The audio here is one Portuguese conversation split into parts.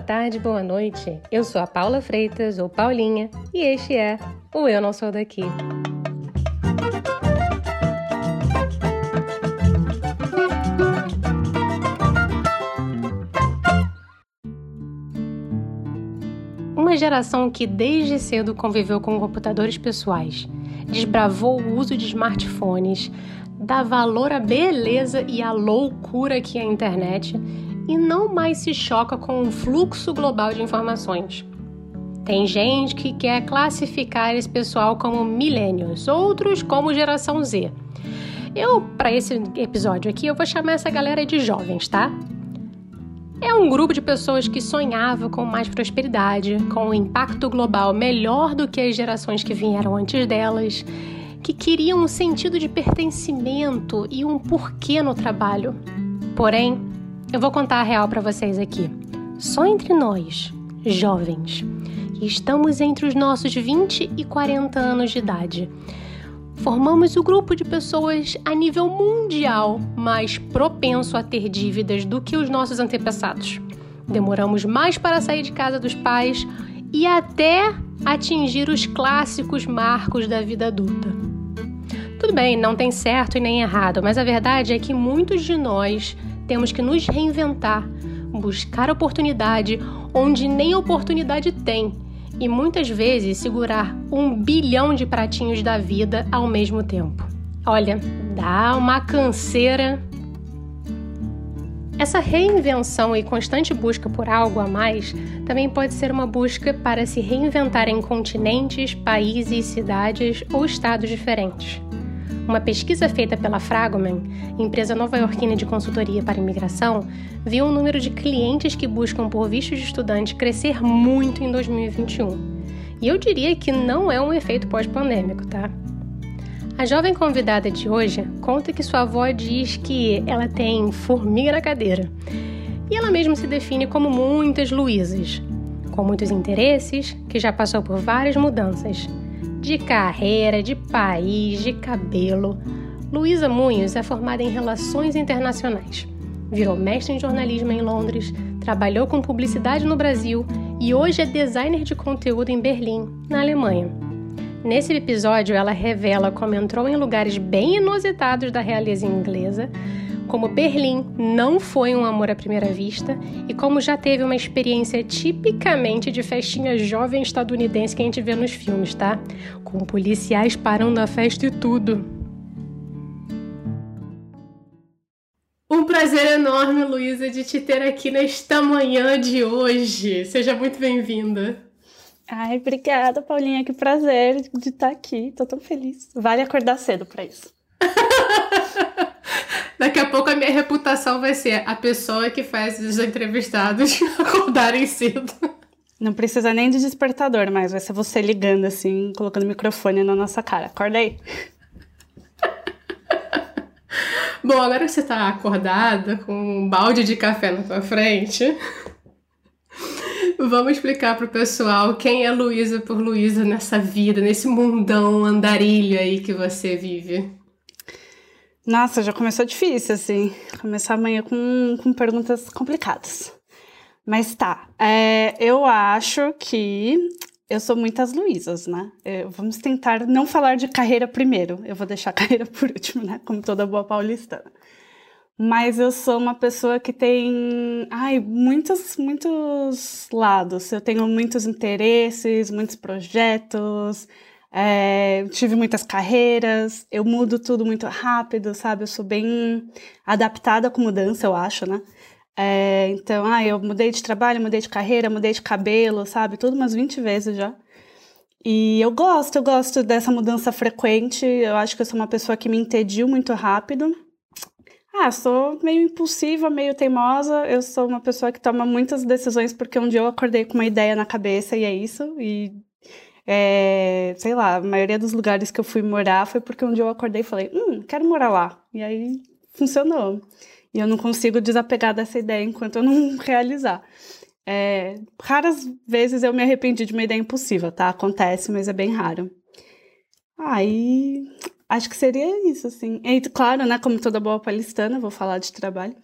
tarde, boa noite. Eu sou a Paula Freitas, ou Paulinha, e este é o Eu Não Sou Daqui. Uma geração que desde cedo conviveu com computadores pessoais, desbravou o uso de smartphones, dá valor à beleza e à loucura que é a internet e não mais se choca com o fluxo global de informações. Tem gente que quer classificar esse pessoal como millennials, outros como geração Z. Eu, para esse episódio aqui, eu vou chamar essa galera de jovens, tá? É um grupo de pessoas que sonhava com mais prosperidade, com um impacto global melhor do que as gerações que vieram antes delas, que queriam um sentido de pertencimento e um porquê no trabalho. Porém, eu vou contar a real para vocês aqui. Só entre nós, jovens, que estamos entre os nossos 20 e 40 anos de idade, formamos o grupo de pessoas a nível mundial mais propenso a ter dívidas do que os nossos antepassados. Demoramos mais para sair de casa dos pais e até atingir os clássicos marcos da vida adulta. Tudo bem, não tem certo e nem errado, mas a verdade é que muitos de nós temos que nos reinventar, buscar oportunidade onde nem oportunidade tem e muitas vezes segurar um bilhão de pratinhos da vida ao mesmo tempo. Olha, dá uma canseira. Essa reinvenção e constante busca por algo a mais também pode ser uma busca para se reinventar em continentes, países, cidades ou estados diferentes. Uma pesquisa feita pela Fragoman, empresa nova-iorquina de consultoria para imigração, viu o número de clientes que buscam por visto de estudante crescer muito em 2021. E eu diria que não é um efeito pós-pandêmico, tá? A jovem convidada de hoje conta que sua avó diz que ela tem formiga na cadeira. E ela mesma se define como muitas Luísas, com muitos interesses, que já passou por várias mudanças de carreira, de país, de cabelo. Luísa Munhos é formada em Relações Internacionais. Virou mestre em jornalismo em Londres, trabalhou com publicidade no Brasil e hoje é designer de conteúdo em Berlim, na Alemanha. Nesse episódio, ela revela como entrou em lugares bem inusitados da realeza inglesa, como Berlim não foi um amor à primeira vista e como já teve uma experiência tipicamente de festinha jovem estadunidense que a gente vê nos filmes, tá? Com policiais parando a festa e tudo. Um prazer enorme, Luísa, de te ter aqui nesta manhã de hoje. Seja muito bem-vinda. Ai, obrigada, Paulinha. Que prazer de estar aqui. Tô tão feliz. Vale acordar cedo para isso. Daqui a pouco a minha reputação vai ser a pessoa que faz os entrevistados acordarem cedo. Não precisa nem de despertador, mas vai ser você ligando assim, colocando o microfone na nossa cara. Acorda aí. Bom, agora que você tá acordada com um balde de café na tua frente, vamos explicar pro pessoal quem é Luísa por Luísa nessa vida, nesse mundão andarilho aí que você vive. Nossa, já começou difícil, assim. Começar amanhã com, com perguntas complicadas. Mas tá, é, eu acho que eu sou muitas Luísas, né? É, vamos tentar não falar de carreira primeiro. Eu vou deixar a carreira por último, né? Como toda boa paulistana. Mas eu sou uma pessoa que tem, ai, muitos, muitos lados. Eu tenho muitos interesses, muitos projetos. É, tive muitas carreiras, eu mudo tudo muito rápido, sabe? Eu sou bem adaptada com mudança, eu acho, né? É, então, ah, eu mudei de trabalho, mudei de carreira, mudei de cabelo, sabe? Tudo umas 20 vezes já. E eu gosto, eu gosto dessa mudança frequente. Eu acho que eu sou uma pessoa que me entediu muito rápido. Ah, sou meio impulsiva, meio teimosa. Eu sou uma pessoa que toma muitas decisões porque um dia eu acordei com uma ideia na cabeça e é isso. E é, sei lá, a maioria dos lugares que eu fui morar foi porque um dia eu acordei e falei, hum, quero morar lá. E aí funcionou. E eu não consigo desapegar dessa ideia enquanto eu não realizar. É, raras vezes eu me arrependi de uma ideia impossível, tá? Acontece, mas é bem raro. Aí, acho que seria isso, assim. E, claro, né, como toda boa palestana, vou falar de trabalho.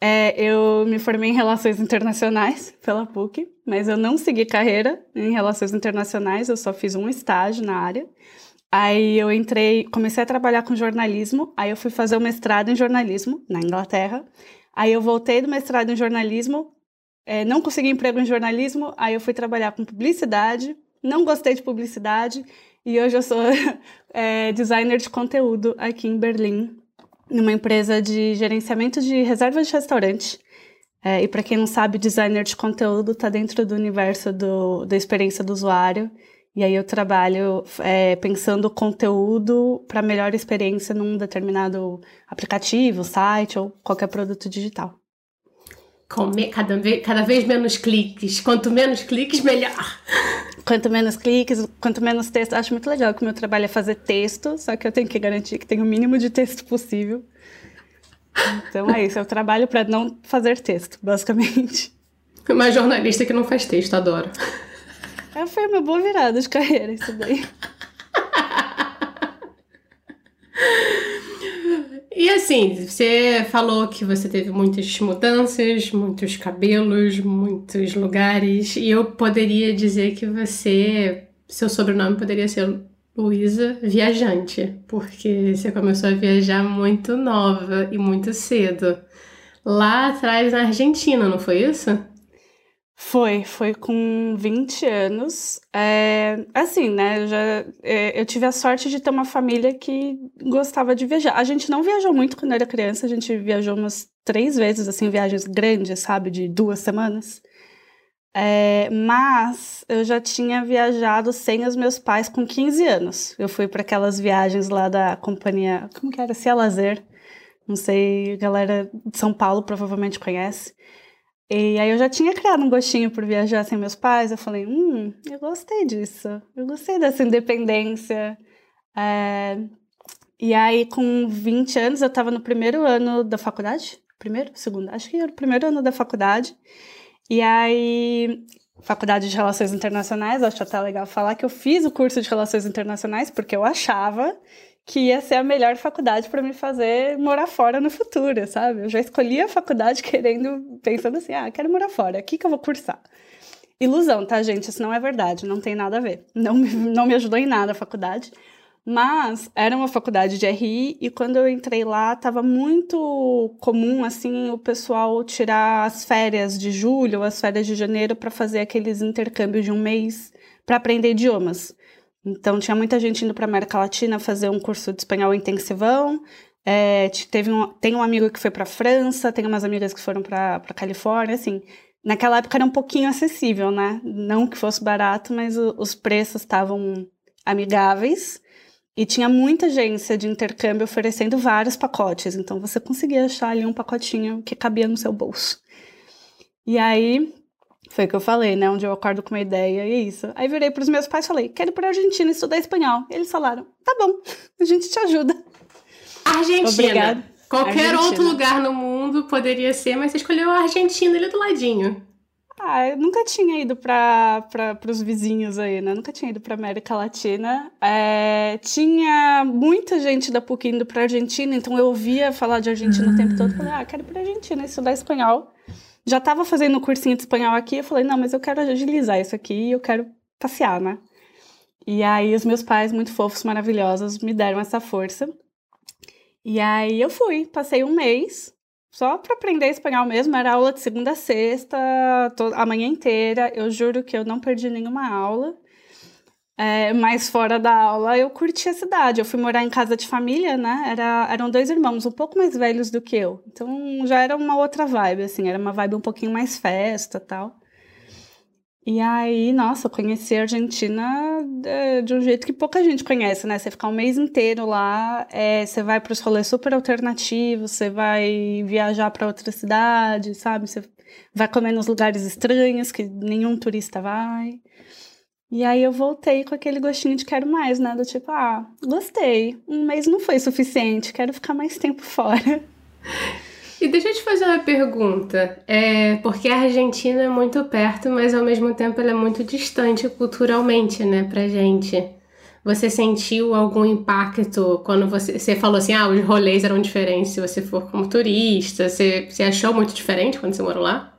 É, eu me formei em Relações Internacionais pela PUC, mas eu não segui carreira em Relações Internacionais, eu só fiz um estágio na área. Aí eu entrei, comecei a trabalhar com jornalismo, aí eu fui fazer o mestrado em jornalismo na Inglaterra. Aí eu voltei do mestrado em jornalismo, é, não consegui emprego em jornalismo, aí eu fui trabalhar com publicidade, não gostei de publicidade, e hoje eu sou é, designer de conteúdo aqui em Berlim, numa empresa de gerenciamento de reservas de restaurante. É, e para quem não sabe, designer de conteúdo está dentro do universo do, da experiência do usuário. E aí eu trabalho é, pensando conteúdo para melhor experiência num determinado aplicativo, site ou qualquer produto digital. Cada, vez, cada vez menos cliques. Quanto menos cliques, melhor. Quanto menos cliques, quanto menos texto. Acho muito legal que o meu trabalho é fazer texto, só que eu tenho que garantir que tem o mínimo de texto possível. Então é isso, eu trabalho para não fazer texto, basicamente. Mas jornalista que não faz texto, adoro. É, foi uma boa virada de carreira isso daí. E assim, você falou que você teve muitas mudanças, muitos cabelos, muitos lugares, e eu poderia dizer que você, seu sobrenome poderia ser Luísa Viajante, porque você começou a viajar muito nova e muito cedo. Lá atrás na Argentina, não foi isso? Foi, foi com 20 anos. É, assim, né? Eu, já, é, eu tive a sorte de ter uma família que gostava de viajar. A gente não viajou muito quando era criança, a gente viajou umas três vezes, assim, viagens grandes, sabe? De duas semanas. É, mas eu já tinha viajado sem os meus pais com 15 anos. Eu fui para aquelas viagens lá da companhia. Como que era? Cia Lazer. Não sei, a galera de São Paulo provavelmente conhece. E aí eu já tinha criado um gostinho por viajar sem meus pais. Eu falei, hum, eu gostei disso. Eu gostei dessa independência. É... E aí, com 20 anos, eu estava no primeiro ano da faculdade. Primeiro? Segundo? Acho que era o primeiro ano da faculdade. E aí, faculdade de Relações Internacionais, acho até legal falar que eu fiz o curso de Relações Internacionais porque eu achava que ia ser a melhor faculdade para me fazer morar fora no futuro, sabe? Eu já escolhi a faculdade querendo, pensando assim, ah, quero morar fora, aqui que eu vou cursar. Ilusão, tá, gente? Isso não é verdade, não tem nada a ver. Não, não me ajudou em nada a faculdade. Mas era uma faculdade de RI e quando eu entrei lá, estava muito comum assim o pessoal tirar as férias de julho, as férias de janeiro para fazer aqueles intercâmbios de um mês para aprender idiomas. Então, tinha muita gente indo para América Latina fazer um curso de espanhol intensivão. É, teve um, tem um amigo que foi para França, tem umas amigas que foram para Califórnia, assim. Naquela época era um pouquinho acessível, né? Não que fosse barato, mas o, os preços estavam amigáveis. E tinha muita agência de intercâmbio oferecendo vários pacotes. Então, você conseguia achar ali um pacotinho que cabia no seu bolso. E aí, foi o que eu falei, né? Onde eu acordo com uma ideia e é isso. Aí virei para os meus pais e falei: quero ir para a Argentina estudar espanhol. E eles falaram: tá bom, a gente te ajuda. Argentina. Obrigada. Qualquer Argentina. outro lugar no mundo poderia ser, mas você escolheu a Argentina, ele é do ladinho. Ah, eu nunca tinha ido para os vizinhos aí, né? Nunca tinha ido para América Latina. É, tinha muita gente da PUC indo para Argentina, então eu ouvia falar de Argentina o tempo todo. Falei, ah, quero ir para Argentina estudar espanhol já estava fazendo o cursinho de espanhol aqui, eu falei, não, mas eu quero agilizar isso aqui e eu quero passear, né? E aí os meus pais, muito fofos, maravilhosos, me deram essa força. E aí eu fui, passei um mês só para aprender espanhol mesmo, era aula de segunda a sexta, a manhã inteira. Eu juro que eu não perdi nenhuma aula. É, mas fora da aula eu curti a cidade. Eu fui morar em casa de família, né? Era, eram dois irmãos um pouco mais velhos do que eu. Então já era uma outra vibe, assim, era uma vibe um pouquinho mais festa tal. E aí, nossa, eu conheci a Argentina é, de um jeito que pouca gente conhece, né? Você ficar um mês inteiro lá, é, você vai para os rolês super alternativos, você vai viajar para outra cidade, sabe? Você vai comer nos lugares estranhos que nenhum turista vai. E aí eu voltei com aquele gostinho de quero mais, né? Do tipo, ah, gostei. Um mês não foi suficiente, quero ficar mais tempo fora. E deixa eu te fazer uma pergunta. É, porque a Argentina é muito perto, mas ao mesmo tempo ela é muito distante culturalmente, né, pra gente. Você sentiu algum impacto quando você, você falou assim, ah, os rolês eram diferentes se você for como turista? Você, você achou muito diferente quando você morou lá?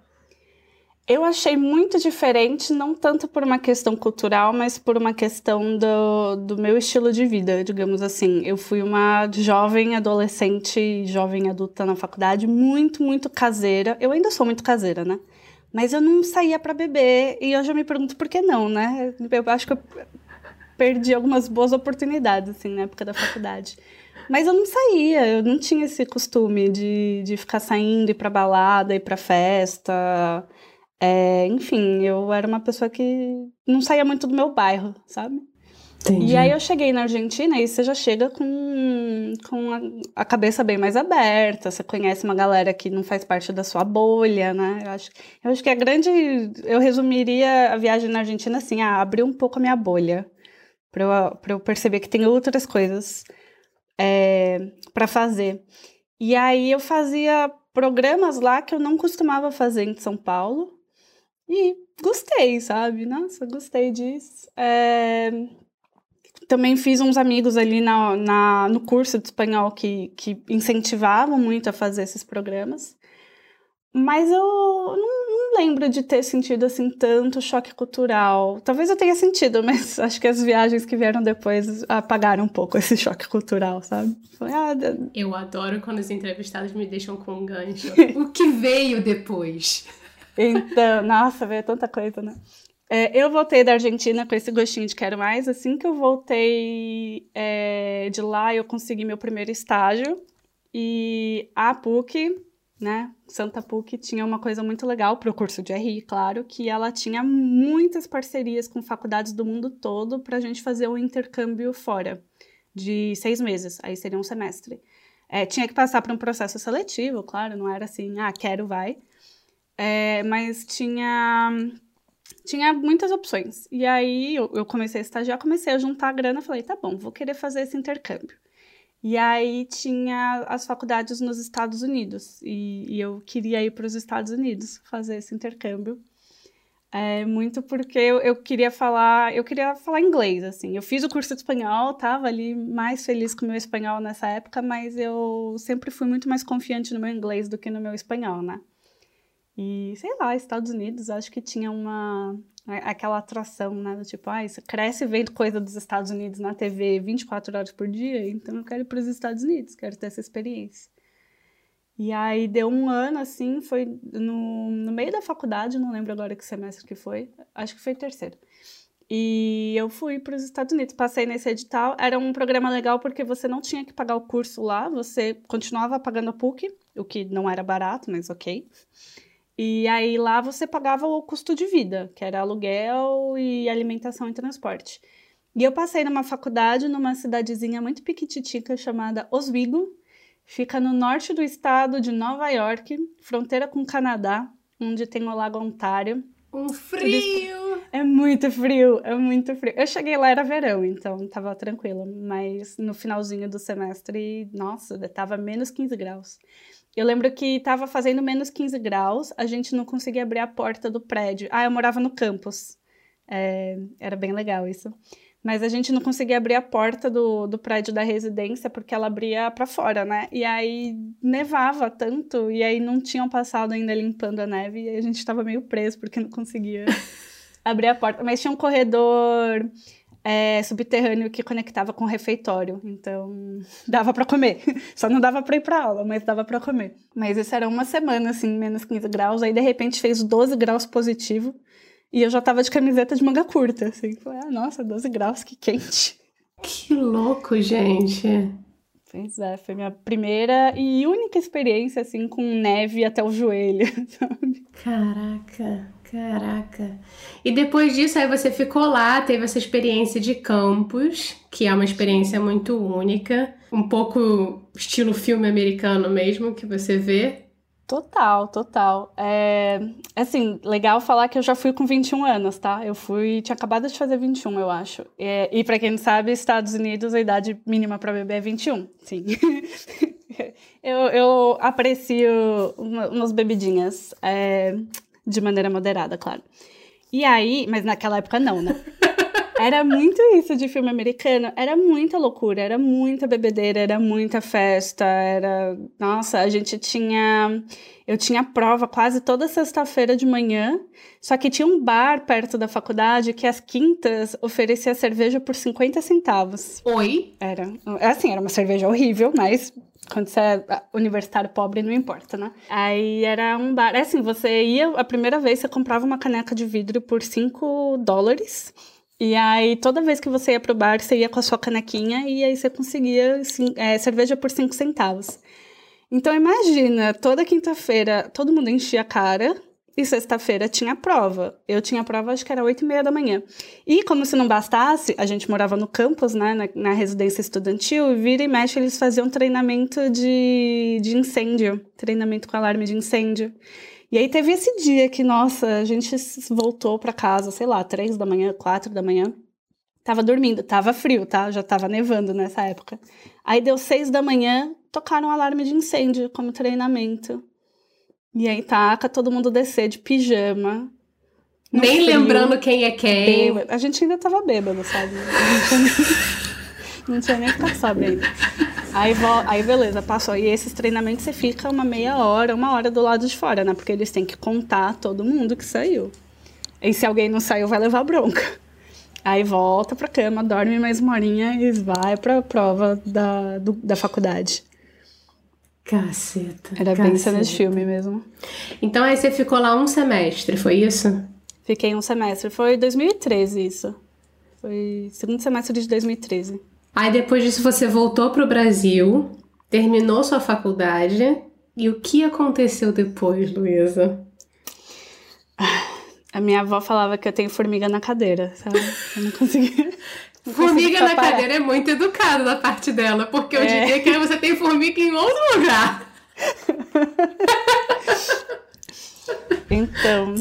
Eu achei muito diferente, não tanto por uma questão cultural, mas por uma questão do, do meu estilo de vida, digamos assim. Eu fui uma jovem adolescente, jovem adulta na faculdade, muito, muito caseira. Eu ainda sou muito caseira, né? Mas eu não saía para beber e eu já me pergunto por que não, né? Eu acho que eu perdi algumas boas oportunidades, assim, na época da faculdade. Mas eu não saía, eu não tinha esse costume de, de ficar saindo, ir pra balada, ir pra festa. É, enfim, eu era uma pessoa que não saía muito do meu bairro, sabe? Entendi. E aí eu cheguei na Argentina e você já chega com, com a, a, cabeça bem mais aberta, você conhece uma galera que não faz parte da sua bolha, né? Eu acho, eu acho que a grande. Eu resumiria a viagem na Argentina assim: ah, abrir um pouco a minha bolha, para eu, pra eu perceber que tem outras coisas é, para fazer. E aí eu fazia programas lá que eu não costumava fazer em São Paulo. E gostei, sabe? Nossa, gostei disso. É... Também fiz uns amigos ali na, na, no curso de espanhol que, que incentivavam muito a fazer esses programas. Mas eu não, não, lembro de ter sentido assim tanto choque cultural. Talvez eu tenha sentido, mas acho que as viagens que vieram depois apagaram um pouco esse choque cultural, sabe? Foi, ah, eu adoro quando os entrevistados me deixam com um gancho. o que veio depois? Então, nossa, veio tanta coisa, né? É, eu voltei da Argentina com esse gostinho de quero mais. Assim que eu voltei é, de lá, eu consegui meu primeiro estágio. E a PUC, né, Santa PUC, tinha uma coisa muito legal para o curso de RI, claro, que ela tinha muitas parcerias com faculdades do mundo todo para a gente fazer um intercâmbio fora, de seis meses. Aí seria um semestre. É, tinha que passar por um processo seletivo, claro, não era assim, ah, quero, vai. É, mas tinha tinha muitas opções. E aí eu, eu, comecei a estagiar, comecei a juntar a grana, falei, tá bom, vou querer fazer esse intercâmbio. E aí tinha as faculdades nos Estados Unidos e, e eu queria ir para os Estados Unidos fazer esse intercâmbio. É, muito porque eu, eu, queria falar, eu queria falar inglês, assim. Eu fiz o curso de espanhol, tava ali mais feliz com o meu espanhol nessa época, mas eu sempre fui muito mais confiante no meu inglês do que no meu espanhol, né? E, sei lá, Estados Unidos, acho que tinha uma. aquela atração, né? Do tipo, ah, cresce vendo coisa dos Estados Unidos na TV 24 horas por dia, então eu quero ir para os Estados Unidos, quero ter essa experiência. E aí deu um ano, assim, foi no, no meio da faculdade, não lembro agora que semestre que foi, acho que foi terceiro. E eu fui para os Estados Unidos, passei nesse edital. Era um programa legal porque você não tinha que pagar o curso lá, você continuava pagando a PUC, o que não era barato, mas ok. E aí lá você pagava o custo de vida, que era aluguel e alimentação e transporte. E eu passei numa faculdade numa cidadezinha muito piquititica chamada Oswego, fica no norte do estado de Nova York, fronteira com o Canadá, onde tem o Lago Ontário. Um frio! É muito frio, é muito frio. Eu cheguei lá, era verão, então tava tranquilo, mas no finalzinho do semestre, nossa, tava menos 15 graus. Eu lembro que estava fazendo menos 15 graus, a gente não conseguia abrir a porta do prédio. Ah, eu morava no campus. É, era bem legal isso. Mas a gente não conseguia abrir a porta do, do prédio da residência porque ela abria para fora, né? E aí nevava tanto, e aí não tinham passado ainda limpando a neve, e a gente estava meio preso porque não conseguia abrir a porta. Mas tinha um corredor é, subterrâneo que conectava com o refeitório. Então, dava para comer. Só não dava para ir para aula, mas dava para comer. Mas isso era uma semana, assim, menos 15 graus. Aí, de repente, fez 12 graus positivo. E eu já tava de camiseta de manga curta, assim. Falei, ah, nossa, 12 graus, que quente. Que louco, gente. Pois é, foi minha primeira e única experiência, assim, com neve até o joelho, sabe? Caraca. Caraca. E depois disso, aí você ficou lá, teve essa experiência de campus, que é uma experiência muito única, um pouco estilo filme americano mesmo, que você vê. Total, total. É, assim, legal falar que eu já fui com 21 anos, tá? Eu fui, tinha acabado de fazer 21, eu acho. É, e para quem não sabe, Estados Unidos, a idade mínima para beber é 21, sim. eu, eu aprecio uma, umas bebidinhas. É, de maneira moderada, claro. E aí, mas naquela época não, né? Era muito isso de filme americano. Era muita loucura, era muita bebedeira, era muita festa, era. Nossa, a gente tinha. Eu tinha prova quase toda sexta-feira de manhã, só que tinha um bar perto da faculdade que às quintas oferecia cerveja por 50 centavos. Oi? Era. Assim, era uma cerveja horrível, mas quando você é universitário pobre, não importa, né? Aí era um bar. É assim, você ia, a primeira vez você comprava uma caneca de vidro por 5 dólares. E aí, toda vez que você ia pro bar, você ia com a sua canequinha e aí você conseguia assim, é, cerveja por 5 centavos. Então, imagina, toda quinta-feira todo mundo enchia a cara e sexta-feira tinha prova. Eu tinha prova, acho que era 8 e meia da manhã. E como se não bastasse, a gente morava no campus, né, na, na residência estudantil, e vira e mexe eles faziam treinamento de, de incêndio, treinamento com alarme de incêndio. E aí teve esse dia que, nossa, a gente voltou para casa, sei lá, três da manhã, quatro da manhã. Tava dormindo, tava frio, tá? Já tava nevando nessa época. Aí deu seis da manhã, tocaram um alarme de incêndio como treinamento. E aí taca todo mundo descer de pijama. Nem frio, lembrando quem é quem. Bêbado. A gente ainda tava bêbado, sabe? Não tinha nem, não tinha nem ainda. Aí, aí beleza, passou. E esses treinamentos você fica uma meia hora, uma hora do lado de fora, né? Porque eles têm que contar todo mundo que saiu. E se alguém não saiu, vai levar bronca. Aí volta pra cama, dorme mais uma horinha e vai pra prova da, do, da faculdade. Caceta. Era caceta. bem cena de filme mesmo. Então aí você ficou lá um semestre, foi isso? Fiquei um semestre. Foi 2013 isso. Foi segundo semestre de 2013. Aí depois disso você voltou para o Brasil, terminou sua faculdade. E o que aconteceu depois, Luísa? A minha avó falava que eu tenho formiga na cadeira, sabe? Eu não conseguia. formiga na cadeira é muito educada da parte dela, porque eu é. diria que você tem formiga em outro lugar. então,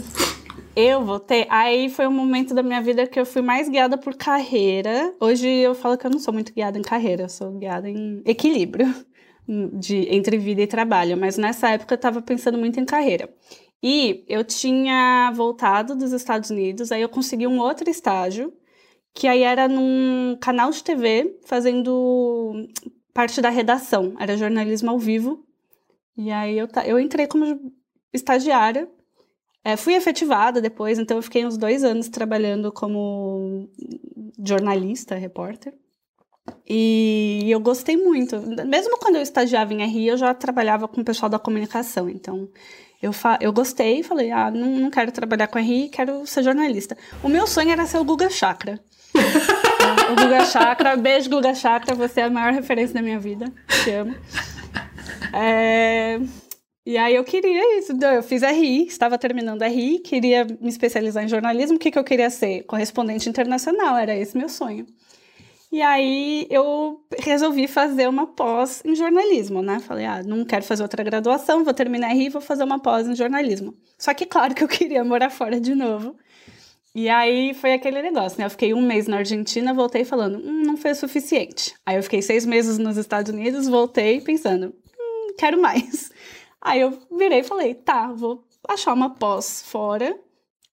eu voltei. Aí foi um momento da minha vida que eu fui mais guiada por carreira. Hoje eu falo que eu não sou muito guiada em carreira, eu sou guiada em equilíbrio de, entre vida e trabalho. Mas nessa época eu estava pensando muito em carreira. E eu tinha voltado dos Estados Unidos, aí eu consegui um outro estágio, que aí era num canal de TV, fazendo parte da redação. Era jornalismo ao vivo. E aí eu, eu entrei como estagiária é, fui efetivada depois, então eu fiquei uns dois anos trabalhando como jornalista, repórter. E eu gostei muito. Mesmo quando eu estagiava em RI, eu já trabalhava com o pessoal da comunicação. Então, eu, eu gostei e falei, ah, não, não quero trabalhar com RI, quero ser jornalista. O meu sonho era ser o Guga Chakra. O Guga Chakra, beijo Guga Chakra, você é a maior referência da minha vida. Te amo. É... E aí eu queria isso, eu fiz RI, estava terminando RI, queria me especializar em jornalismo, o que, que eu queria ser? Correspondente internacional, era esse meu sonho. E aí eu resolvi fazer uma pós em jornalismo, né? Falei, ah, não quero fazer outra graduação, vou terminar RI e vou fazer uma pós em jornalismo. Só que claro que eu queria morar fora de novo. E aí foi aquele negócio, né? Eu fiquei um mês na Argentina, voltei falando, hum, não foi o suficiente. Aí eu fiquei seis meses nos Estados Unidos, voltei pensando, hum, quero mais. Aí eu virei e falei, tá, vou achar uma pós fora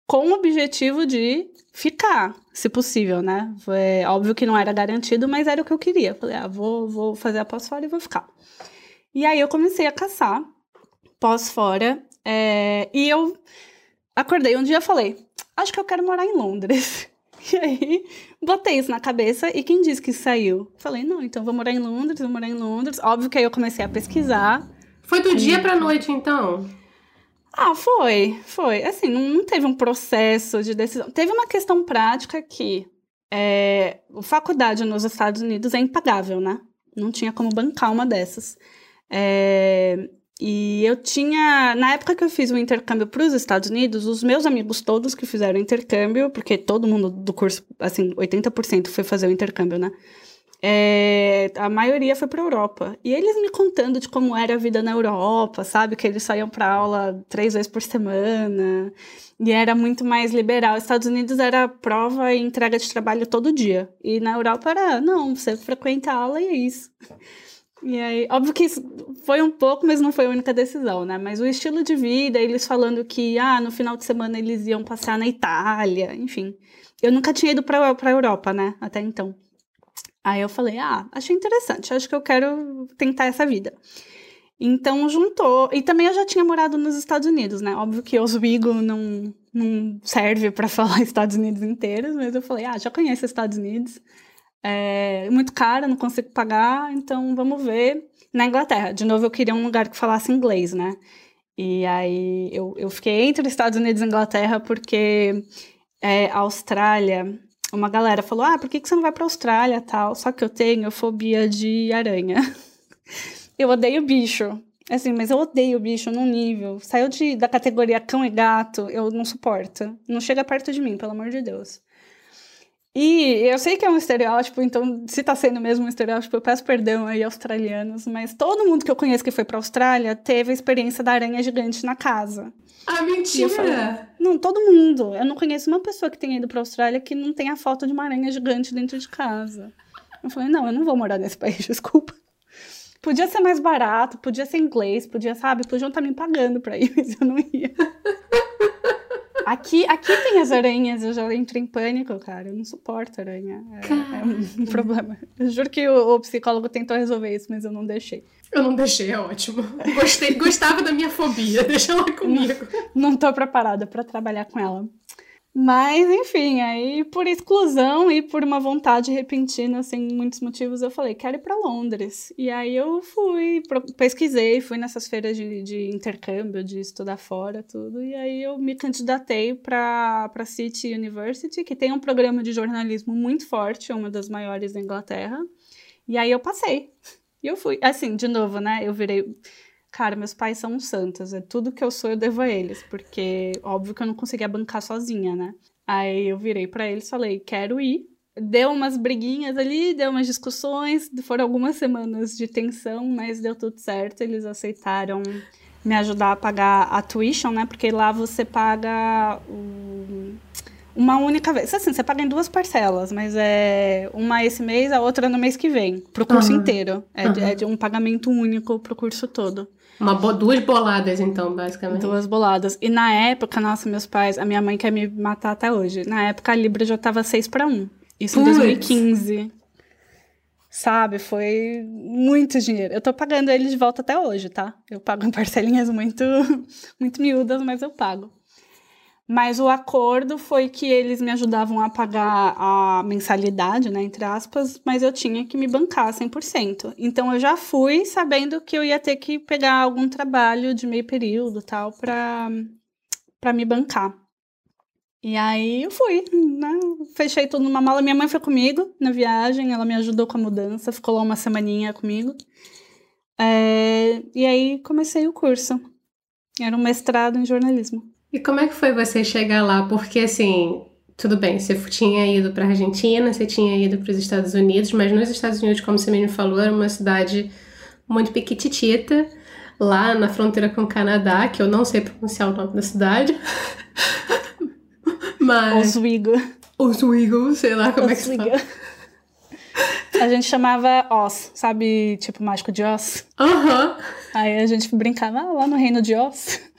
com o objetivo de ficar, se possível, né? É óbvio que não era garantido, mas era o que eu queria. Falei, ah, vou, vou fazer a pós fora e vou ficar. E aí eu comecei a caçar pós fora é, e eu acordei um dia e falei, acho que eu quero morar em Londres. E aí, botei isso na cabeça e quem disse que saiu? Falei, não, então vou morar em Londres, vou morar em Londres. Óbvio que aí eu comecei a pesquisar foi do dia pra noite, então? Ah, foi, foi. Assim, não, teve um processo de decisão. Teve uma questão prática que é, a faculdade nos Estados Unidos é impagável, né? Não tinha como bancar uma dessas. É, e eu tinha, na época que eu fiz o intercâmbio para os Estados Unidos, os meus amigos todos que fizeram intercâmbio, porque todo mundo do curso, assim, 80% foi fazer o intercâmbio, né? É, a maioria foi para Europa. E eles me contando de como era a vida na Europa, sabe? Que eles saíam para aula três vezes por semana. E era muito mais liberal. Estados Unidos era prova e entrega de trabalho todo dia. E na Europa era, não, você frequenta a aula e é isso. E aí, óbvio que foi um pouco, mas não foi a única decisão, né? Mas o estilo de vida, eles falando que, ah, no final de semana eles iam passear na Itália, enfim. Eu nunca tinha ido pra, pra Europa, né? Até então. Aí eu falei, ah, achei interessante, acho que eu quero tentar essa vida. Então juntou. E também eu já tinha morado nos Estados Unidos, né? Óbvio que Oswego não, não serve para falar Estados Unidos inteiros, mas eu falei, ah, já conheço Estados Unidos. É muito caro, não consigo pagar, então vamos ver na Inglaterra. De novo, eu queria um lugar que falasse inglês, né? E aí eu, eu fiquei entre Estados Unidos e Inglaterra porque é, Austrália, uma galera falou: ah, por que, que você não vai pra Austrália tal? Só que eu tenho fobia de aranha. eu odeio bicho. Assim, mas eu odeio bicho num nível. Saiu de, da categoria cão e gato, eu não suporto. Não chega perto de mim, pelo amor de Deus. E eu sei que é um estereótipo, então se tá sendo mesmo um estereótipo, eu peço perdão aí australianos, mas todo mundo que eu conheço que foi pra Austrália teve a experiência da aranha gigante na casa. Ah, mentira! Falei, não, todo mundo. Eu não conheço uma pessoa que tenha ido pra Austrália que não tenha a foto de uma aranha gigante dentro de casa. Eu falei, não, eu não vou morar nesse país, desculpa. Podia ser mais barato, podia ser inglês, podia, sabe, podiam estar tá me pagando pra ir, mas eu não ia. Aqui, aqui tem as aranhas, eu já entro em pânico, cara. Eu não suporto aranha. É, é um problema. Eu juro que o, o, psicólogo tentou resolver isso, mas eu não deixei. Eu não deixei, é ótimo. Gostei, gostava da minha fobia, deixa ela comigo. Não, não tô preparada para trabalhar com ela. Mas, enfim, aí por exclusão e por uma vontade repentina, sem muitos motivos, eu falei, quero ir para Londres. E aí eu fui, pesquisei, fui nessas feiras de, de intercâmbio, de estudar fora, tudo. E aí eu me candidatei para a City University, que tem um programa de jornalismo muito forte, uma das maiores da Inglaterra. E aí eu passei. E eu fui. Assim, de novo, né? Eu virei Cara, meus pais são santos, é tudo que eu sou eu devo a eles, porque óbvio que eu não conseguia bancar sozinha, né? Aí eu virei para eles, falei, quero ir. Deu umas briguinhas ali, deu umas discussões, foram algumas semanas de tensão, mas deu tudo certo, eles aceitaram me ajudar a pagar a tuition, né? Porque lá você paga o uma única vez. Assim, você paga em duas parcelas, mas é uma esse mês, a outra no mês que vem, pro curso uhum. inteiro. É, uhum. é, de, um pagamento único pro curso todo. Uma bo duas boladas, então, basicamente. Duas boladas. E na época, nossa, meus pais, a minha mãe quer me matar até hoje. Na época, a Libra já tava 6 para 1. Isso Puts. em 2015. Sabe? Foi muito dinheiro. Eu tô pagando ele de volta até hoje, tá? Eu pago em parcelinhas muito, muito miúdas, mas eu pago. Mas o acordo foi que eles me ajudavam a pagar a mensalidade, né, entre aspas, mas eu tinha que me bancar 100%. Então eu já fui sabendo que eu ia ter que pegar algum trabalho de meio período, tal, para para me bancar. E aí eu fui, né? Fechei tudo numa mala. Minha mãe foi comigo na viagem, ela me ajudou com a mudança, ficou lá uma semaninha comigo. É... E aí comecei o curso. Era um mestrado em jornalismo. E como é que foi você chegar lá? Porque assim, tudo bem, você tinha ido para a Argentina, você tinha ido para os Estados Unidos, mas nos Estados Unidos, como você mesmo falou, era uma cidade muito piquititita, lá na fronteira com o Canadá, que eu não sei pronunciar o nome da cidade. mas Oswego. Oswego, sei lá como Oswego. é que se fala. A gente chamava Oz, sabe? Tipo mágico de Oz. Aham. Uhum. Aí a gente brincava ah, lá no reino de Oz.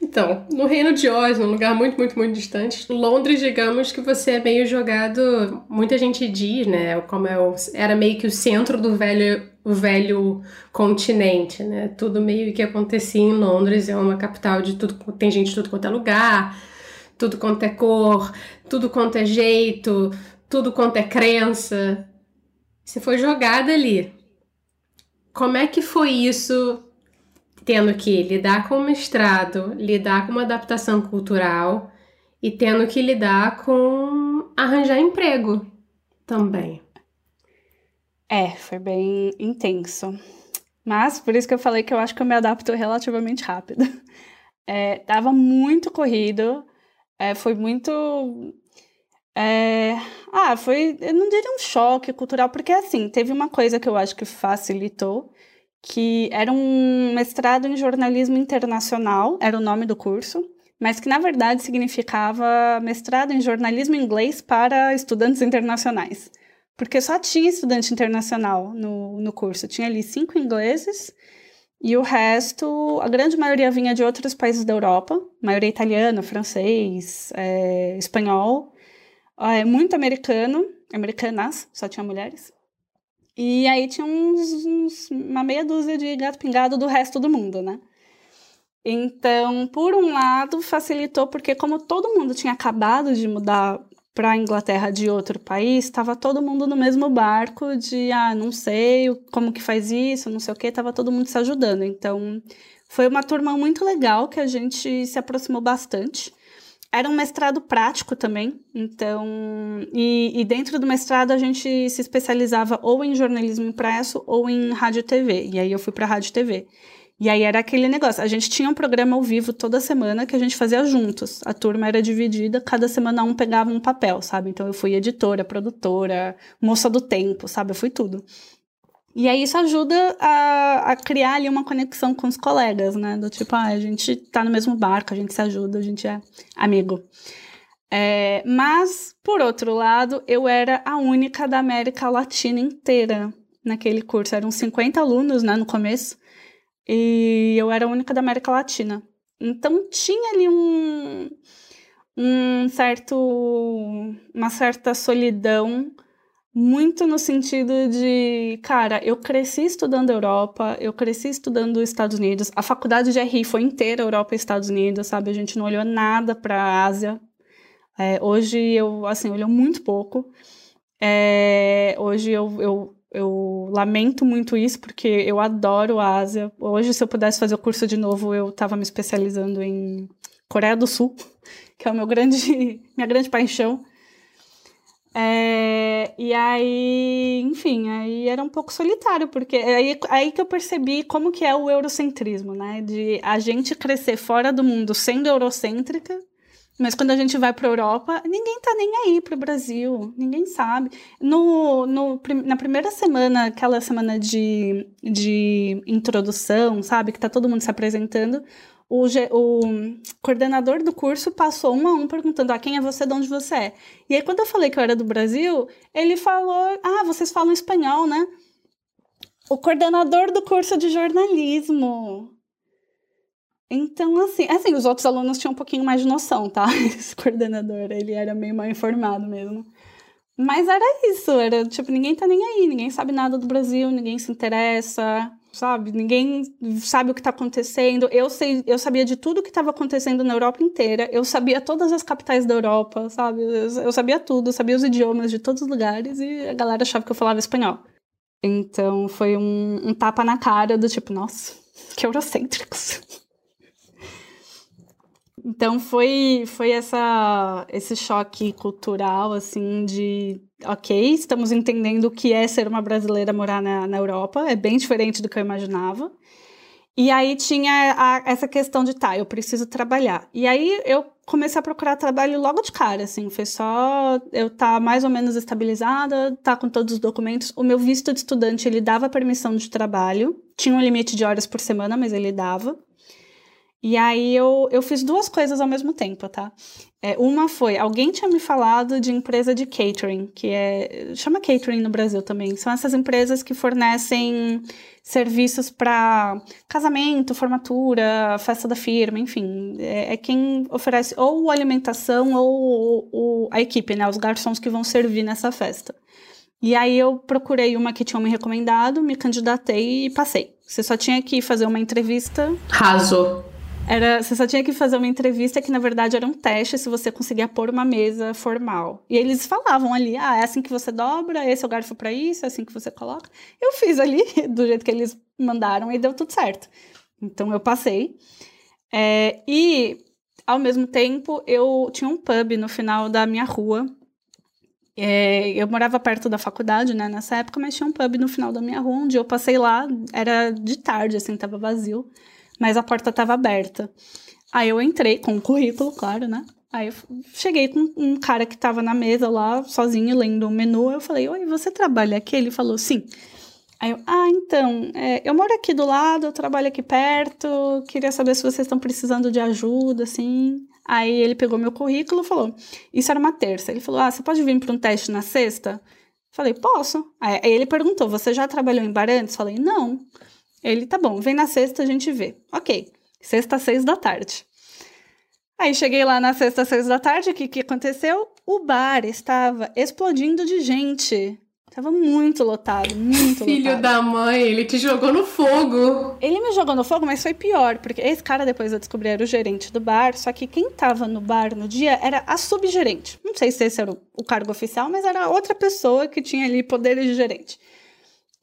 Então, no Reino de Oz, num lugar muito, muito, muito distante, Londres, digamos que você é meio jogado. Muita gente diz, né? Como é o, era meio que o centro do velho, o velho continente, né? Tudo meio que acontecia em Londres, é uma capital de tudo, tem gente de tudo quanto é lugar, tudo quanto é cor, tudo quanto é jeito, tudo quanto é crença. Você foi jogada ali. Como é que foi isso tendo que lidar com o mestrado, lidar com uma adaptação cultural e tendo que lidar com arranjar emprego também. É, foi bem intenso. Mas por isso que eu falei que eu acho que eu me adapto relativamente rápido. É, tava muito corrido, é, foi muito. É, ah, foi. Eu não diria um choque cultural, porque assim, teve uma coisa que eu acho que facilitou, que era um mestrado em jornalismo internacional, era o nome do curso, mas que na verdade significava mestrado em jornalismo inglês para estudantes internacionais. porque só tinha estudante internacional no, no curso. Tinha ali cinco ingleses e o resto, a grande maioria vinha de outros países da Europa, maioria italiana, francês, é, espanhol, é, muito americano, americanas, só tinha mulheres. E aí tinha uns, uns, uma meia dúzia de gato pingado do resto do mundo, né? Então, por um lado, facilitou porque como todo mundo tinha acabado de mudar para a Inglaterra de outro país, estava todo mundo no mesmo barco de, ah, não sei como que faz isso, não sei o que, estava todo mundo se ajudando. Então, foi uma turma muito legal que a gente se aproximou bastante. Era um mestrado prático também, então, e, e dentro do mestrado a gente se especializava ou em jornalismo impresso ou em rádio e TV, e aí eu fui para rádio e TV. E aí era aquele negócio. A gente tinha um programa ao vivo toda semana que a gente fazia juntos. A turma era dividida, cada semana um pegava um papel, sabe? Então eu fui editora, produtora, moça do tempo, sabe? Eu fui tudo. E aí isso ajuda a, a criar ali uma conexão com os colegas, né? Do tipo, ah, a gente tá no mesmo barco, a gente se ajuda, a gente é amigo. É, mas, por outro lado, eu era a única da América Latina inteira naquele curso. Eram 50 alunos, né, no começo. E eu era a única da América Latina. Então tinha ali um, um certo, uma certa solidão, muito no sentido de, cara, eu cresci estudando Europa, eu cresci estudando Estados Unidos. A faculdade de RI foi inteira Europa e Estados Unidos, sabe? A gente não olhou nada para Ásia. É, hoje eu, assim, olhou muito pouco. É, hoje eu, eu eu lamento muito isso, porque eu adoro a Ásia. Hoje, se eu pudesse fazer o curso de novo, eu estava me especializando em Coreia do Sul, que é o meu grande, minha grande paixão. É, e aí, enfim, aí era um pouco solitário, porque aí, aí que eu percebi como que é o eurocentrismo, né? De a gente crescer fora do mundo sendo eurocêntrica mas quando a gente vai para a Europa, ninguém tá nem aí para o Brasil, ninguém sabe. No, no, na primeira semana, aquela semana de, de introdução, sabe, que tá todo mundo se apresentando, o, o coordenador do curso passou um a um perguntando: ah, quem é você, de onde você é? E aí, quando eu falei que eu era do Brasil, ele falou: ah, vocês falam espanhol, né? O coordenador do curso de jornalismo. Então, assim, assim, os outros alunos tinham um pouquinho mais de noção, tá? Esse coordenador, ele era meio mal informado mesmo. Mas era isso, era tipo, ninguém tá nem aí, ninguém sabe nada do Brasil, ninguém se interessa, sabe? Ninguém sabe o que tá acontecendo. Eu sei, eu sabia de tudo que estava acontecendo na Europa inteira. Eu sabia todas as capitais da Europa, sabe? Eu, eu sabia tudo, eu sabia os idiomas de todos os lugares e a galera achava que eu falava espanhol. Então foi um, um tapa na cara do tipo, nossa, que eurocêntricos. Então foi foi essa esse choque cultural assim de ok estamos entendendo o que é ser uma brasileira morar na, na Europa. É bem diferente do que eu imaginava. E aí tinha a, essa questão de tá eu preciso trabalhar. E aí eu comecei a procurar trabalho logo de cara assim foi só eu tá mais ou menos estabilizada tá com todos os documentos. O meu visto de estudante ele dava permissão de trabalho tinha um limite de horas por semana mas ele dava e aí eu, eu fiz duas coisas ao mesmo tempo, tá? É, uma foi, alguém tinha me falado de empresa de catering, que é. chama catering no Brasil também. São essas empresas que fornecem serviços para casamento, formatura, festa da firma, enfim. É, é quem oferece ou alimentação ou, ou, a equipe, né? Os garçons que vão servir nessa festa. E aí eu procurei uma que tinha me recomendado, me candidatei e passei. Você só tinha que fazer uma entrevista. Raso. Era, você só tinha que fazer uma entrevista que, na verdade, era um teste se você conseguia pôr uma mesa formal. E eles falavam ali: ah, é assim que você dobra, esse é o garfo para isso, é assim que você coloca. Eu fiz ali do jeito que eles mandaram e deu tudo certo. Então eu passei. É, e, ao mesmo tempo, eu tinha um pub no final da minha rua. É, eu morava perto da faculdade, né, nessa época, mas tinha um pub no final da minha rua, onde eu passei lá, era de tarde, assim, tava vazio mas a porta estava aberta. Aí eu entrei com o currículo, claro, né? Aí eu cheguei com um cara que estava na mesa lá, sozinho, lendo o menu. Eu falei, oi, você trabalha aqui? Ele falou, sim. Aí eu, ah, então, é, eu moro aqui do lado, eu trabalho aqui perto, queria saber se vocês estão precisando de ajuda, assim. Aí ele pegou meu currículo e falou, isso era uma terça. Ele falou, ah, você pode vir para um teste na sexta? Falei, posso. Aí ele perguntou: Você já trabalhou em bar antes? Falei, não. Ele, tá bom, vem na sexta, a gente vê. Ok. Sexta, seis da tarde. Aí cheguei lá na sexta, seis da tarde, o que, que aconteceu? O bar estava explodindo de gente. Tava muito lotado, muito Filho lotado. da mãe, ele te jogou no fogo. Ele me jogou no fogo, mas foi pior, porque esse cara depois eu descobri era o gerente do bar, só que quem tava no bar no dia era a subgerente. Não sei se esse era o cargo oficial, mas era outra pessoa que tinha ali poderes de gerente.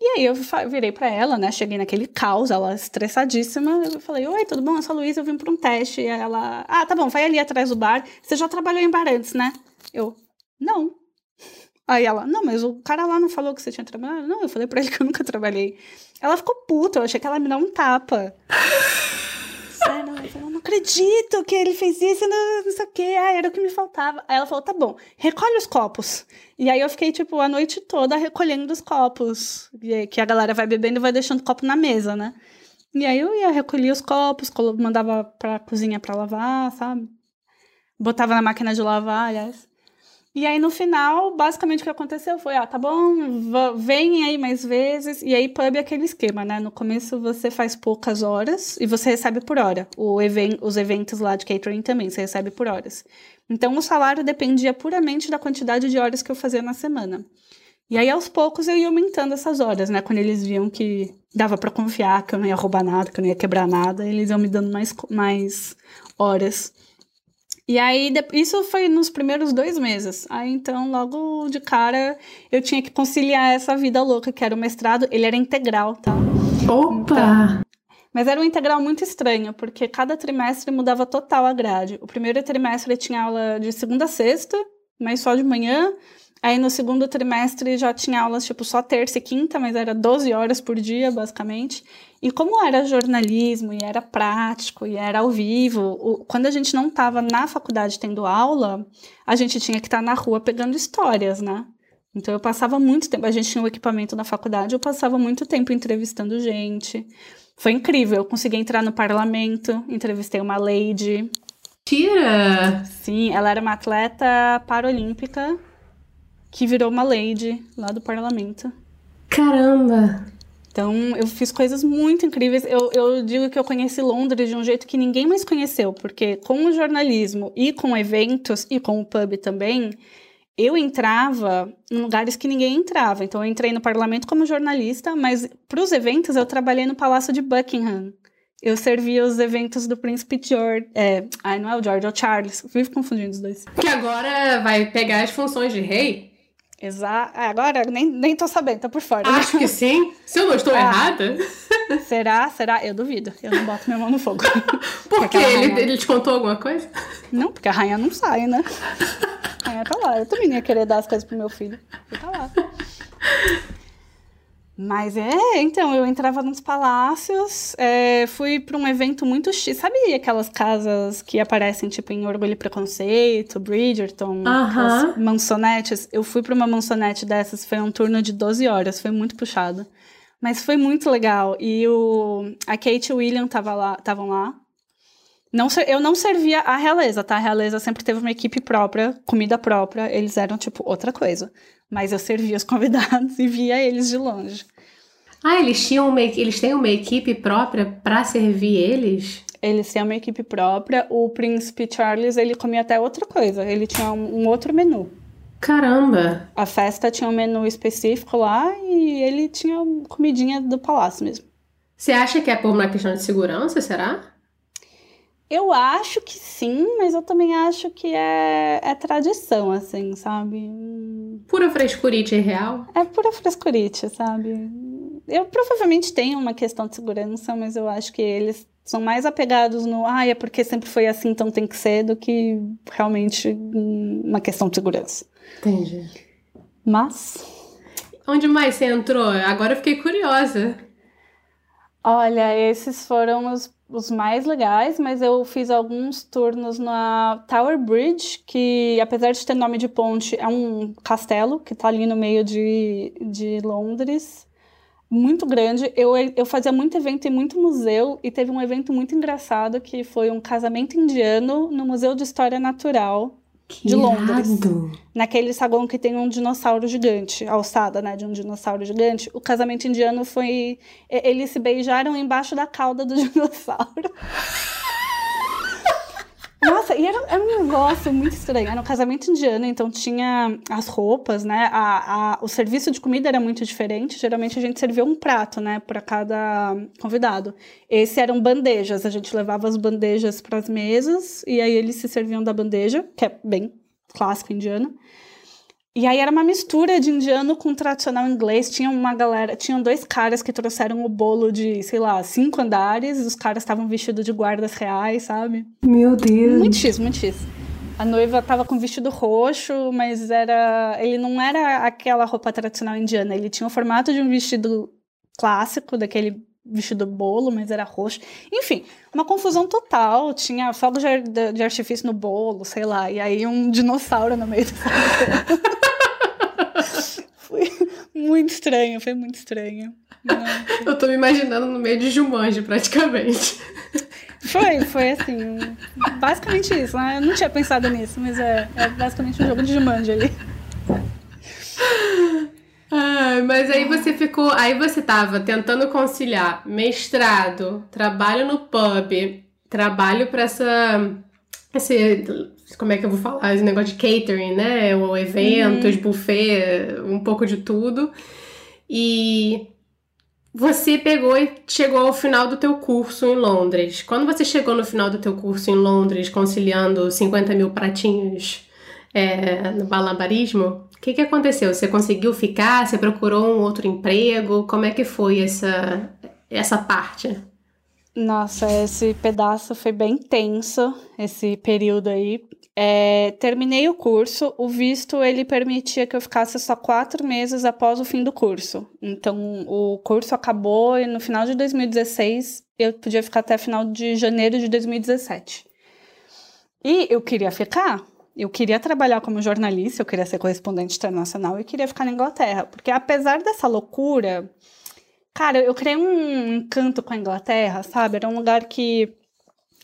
E aí eu virei para ela, né? Cheguei naquele caos, ela estressadíssima. Eu falei: Oi, tudo bom? Eu sou a Luísa, eu vim para um teste. E ela: Ah, tá bom, vai ali atrás do bar. Você já trabalhou em bar antes, né? Eu: Não. Aí ela: Não, mas o cara lá não falou que você tinha trabalhado? Não, eu falei para ele que eu nunca trabalhei. Ela ficou puta, eu achei que ela me dá um tapa. Sério, eu falei, não acredito que ele fez isso, não, não sei o quê, ah, era o que me faltava. Aí ela falou, tá bom, recolhe os copos. E aí eu fiquei, tipo, a noite toda recolhendo os copos, que a galera vai bebendo e vai deixando copo na mesa, né? E aí eu ia recolher os copos, mandava pra cozinha pra lavar, sabe? Botava na máquina de lavar, aliás. E aí, no final, basicamente o que aconteceu foi: ah, tá bom, vem aí mais vezes. E aí, pub é aquele esquema, né? No começo você faz poucas horas e você recebe por hora. O even os eventos lá de catering também, você recebe por horas. Então, o salário dependia puramente da quantidade de horas que eu fazia na semana. E aí, aos poucos, eu ia aumentando essas horas, né? Quando eles viam que dava para confiar, que eu não ia roubar nada, que eu não ia quebrar nada, eles iam me dando mais, mais horas. E aí, isso foi nos primeiros dois meses. Aí, então, logo de cara, eu tinha que conciliar essa vida louca, que era o mestrado. Ele era integral, tá? Opa! Então, mas era um integral muito estranho, porque cada trimestre mudava total a grade. O primeiro trimestre tinha aula de segunda a sexta, mas só de manhã. Aí no segundo trimestre já tinha aulas tipo só terça e quinta, mas era 12 horas por dia, basicamente. E como era jornalismo, e era prático, e era ao vivo, o, quando a gente não estava na faculdade tendo aula, a gente tinha que estar tá na rua pegando histórias, né? Então eu passava muito tempo, a gente tinha o um equipamento na faculdade, eu passava muito tempo entrevistando gente. Foi incrível, eu consegui entrar no parlamento, entrevistei uma lady. Tira! Sim, ela era uma atleta paralímpica que virou uma lady lá do parlamento. Caramba! Então, eu fiz coisas muito incríveis. Eu, eu digo que eu conheci Londres de um jeito que ninguém mais conheceu, porque com o jornalismo e com eventos e com o pub também, eu entrava em lugares que ninguém entrava. Então, eu entrei no parlamento como jornalista, mas para os eventos eu trabalhei no Palácio de Buckingham. Eu servia os eventos do Príncipe George. É, ai, não é o George, é o Charles. vivo confundindo os dois. Que agora vai pegar as funções de rei Exato. Ah, agora nem, nem tô sabendo, tô por fora. Acho que sim. Se eu não estou ah, errada. Será? Será? Eu duvido. Eu não boto minha mão no fogo. Por quê? Ele, rainha... ele te contou alguma coisa? Não, porque a rainha não sai, né? A rainha tá lá. Eu também ia querer dar as coisas pro meu filho. Ele tá lá. Mas é, então, eu entrava nos palácios, é, fui para um evento muito chique. Sabe aquelas casas que aparecem, tipo, em Orgulho e Preconceito, Bridgerton, uh -huh. mansonetes? Eu fui para uma mansonete dessas, foi um turno de 12 horas, foi muito puxado. Mas foi muito legal. E o, a Kate e o William estavam lá, tavam lá. Não, eu não servia a realeza, tá? A realeza sempre teve uma equipe própria, comida própria, eles eram, tipo, outra coisa. Mas eu servia os convidados e via eles de longe. Ah, eles tinham uma, eles têm uma equipe própria para servir eles? Eles têm uma equipe própria. O príncipe Charles, ele comia até outra coisa. Ele tinha um, um outro menu. Caramba! A festa tinha um menu específico lá e ele tinha comidinha do palácio mesmo. Você acha que é por uma questão de segurança, será? Eu acho que sim, mas eu também acho que é, é tradição, assim, sabe? Pura frescurite real? É pura frescurite, sabe? Eu provavelmente tenho uma questão de segurança, mas eu acho que eles são mais apegados no ah, é porque sempre foi assim, então tem que ser, do que realmente uma questão de segurança. Entendi. Mas. Onde mais você entrou? Agora eu fiquei curiosa. Olha, esses foram os os mais legais, mas eu fiz alguns turnos na Tower Bridge, que apesar de ter nome de ponte, é um castelo que está ali no meio de, de Londres. Muito grande. Eu, eu fazia muito evento em muito museu e teve um evento muito engraçado que foi um casamento indiano no Museu de História Natural. Que de Londres. Irado. Naquele saguão que tem um dinossauro gigante, alçada, né, de um dinossauro gigante. O casamento indiano foi. Eles se beijaram embaixo da cauda do dinossauro. Nossa, e era, era, um negócio muito estranho. Era um casamento indiano, então tinha as roupas, né? A, a, o serviço de comida era muito diferente. Geralmente a gente servia um prato, né, para cada convidado. Esse eram bandejas. A gente levava as bandejas para as mesas e aí eles se serviam da bandeja, que é bem clássico indiano. E aí era uma mistura de indiano com tradicional inglês. Tinha uma galera, tinham dois caras que trouxeram o bolo de, sei lá, cinco andares. E os caras estavam vestidos de guardas reais, sabe? Meu Deus. Muito x, muito x. A noiva tava com vestido roxo, mas era, ele não era aquela roupa tradicional indiana. Ele tinha o formato de um vestido clássico, daquele vestido bolo, mas era roxo. Enfim, uma confusão total. Tinha fogos de, de, artifício no bolo, sei lá. E aí um dinossauro no meio do fogo. muito estranho, foi muito estranho. Eu tô me imaginando no meio de Jumanji, praticamente. Foi, foi assim, basicamente isso, né? Eu não tinha pensado nisso, mas é, é basicamente um jogo de Jumanji ali. Ah, mas aí você ficou. Aí você tava tentando conciliar mestrado, trabalho no pub, trabalho para essa. Esse, como é que eu vou falar? Esse negócio de catering, né? O eventos, uhum. buffet, um pouco de tudo. E você pegou e chegou ao final do teu curso em Londres. Quando você chegou no final do teu curso em Londres, conciliando 50 mil pratinhos é, no balabarismo, o que, que aconteceu? Você conseguiu ficar? Você procurou um outro emprego? Como é que foi essa, essa parte? Nossa, esse pedaço foi bem tenso, esse período aí. É, terminei o curso, o visto ele permitia que eu ficasse só quatro meses após o fim do curso. Então, o curso acabou e no final de 2016 eu podia ficar até final de janeiro de 2017. E eu queria ficar, eu queria trabalhar como jornalista, eu queria ser correspondente internacional e queria ficar na Inglaterra. Porque apesar dessa loucura, cara, eu criei um encanto com a Inglaterra, sabe? Era um lugar que.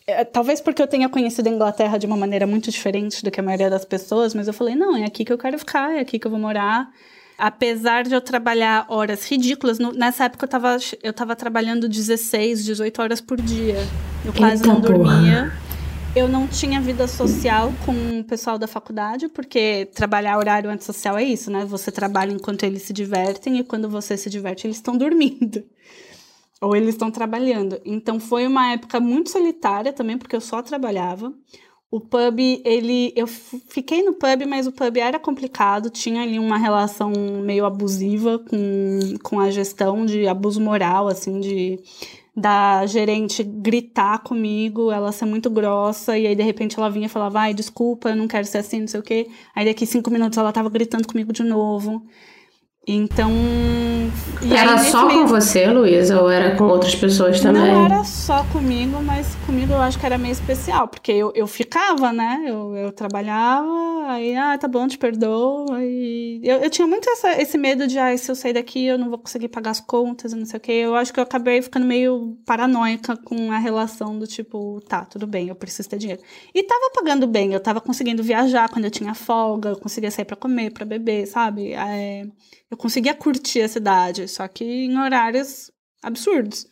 É, talvez porque eu tenha conhecido a Inglaterra de uma maneira muito diferente do que a maioria das pessoas, mas eu falei, não, é aqui que eu quero ficar, é aqui que eu vou morar. Apesar de eu trabalhar horas ridículas, no, nessa época eu tava, eu tava trabalhando 16, 18 horas por dia. Eu quase Eita não dormia. Porra. Eu não tinha vida social com o pessoal da faculdade, porque trabalhar horário antissocial é isso, né? Você trabalha enquanto eles se divertem e quando você se diverte, eles estão dormindo. Ou eles estão trabalhando. Então foi uma época muito solitária também, porque eu só trabalhava. O pub, ele. Eu fiquei no pub, mas o pub era complicado, tinha ali uma relação meio abusiva com, com a gestão de abuso moral, assim, de da gerente gritar comigo, ela ser muito grossa, e aí de repente ela vinha e falava, vai, desculpa, eu não quero ser assim, não sei o quê. Aí daqui cinco minutos ela tava gritando comigo de novo. Então. era só meio... com você, Luísa, ou era com outras pessoas também? Não era só comigo, mas comigo eu acho que era meio especial, porque eu, eu ficava, né? Eu, eu trabalhava, aí, ah, tá bom, te perdoo. Aí... Eu, eu tinha muito essa, esse medo de, ah, se eu sair daqui eu não vou conseguir pagar as contas não sei o quê. Eu acho que eu acabei ficando meio paranoica com a relação do tipo, tá, tudo bem, eu preciso ter dinheiro. E tava pagando bem, eu tava conseguindo viajar quando eu tinha folga, eu conseguia sair para comer, para beber, sabe? É eu conseguia curtir a cidade, só que em horários absurdos.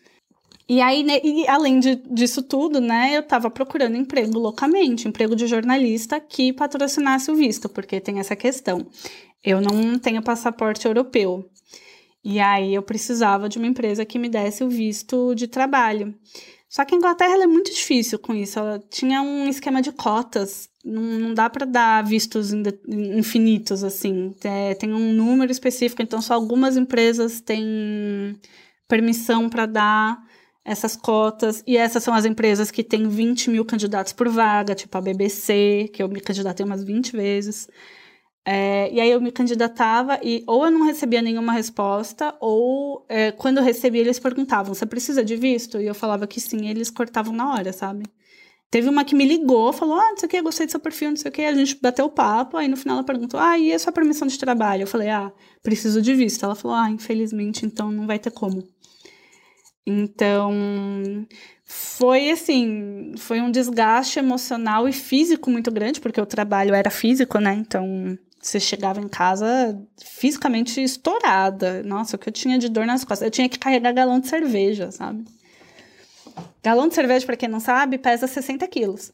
E aí, né, e além de, disso tudo, né, eu estava procurando emprego loucamente, emprego de jornalista que patrocinasse o visto, porque tem essa questão. Eu não tenho passaporte europeu. E aí eu precisava de uma empresa que me desse o visto de trabalho. Só que a Inglaterra é muito difícil com isso. Ela tinha um esquema de cotas. Não, dá para dar vistos infinitos, assim. É, tem um número específico, então só algumas empresas têm permissão para dar essas cotas. E essas são as empresas que têm 20 mil candidatos por vaga, tipo a BBC, que eu me candidatei umas 20 vezes. É, e aí eu me candidatava e ou eu não recebia nenhuma resposta, ou é, quando eu recebia, eles perguntavam: você precisa de visto? E eu falava que sim, e eles cortavam na hora, sabe? Teve uma que me ligou, falou: Ah, não sei o que, gostei do seu perfil, não sei o que. A gente bateu o papo, aí no final ela perguntou: Ah, e a sua permissão de trabalho? Eu falei: Ah, preciso de visto. Ela falou: Ah, infelizmente, então não vai ter como. Então, foi assim, foi um desgaste emocional e físico muito grande, porque o trabalho era físico, né? Então, você chegava em casa fisicamente estourada. Nossa, o que eu tinha de dor nas costas. Eu tinha que carregar galão de cerveja, sabe? Galão de cerveja, para quem não sabe, pesa 60 quilos.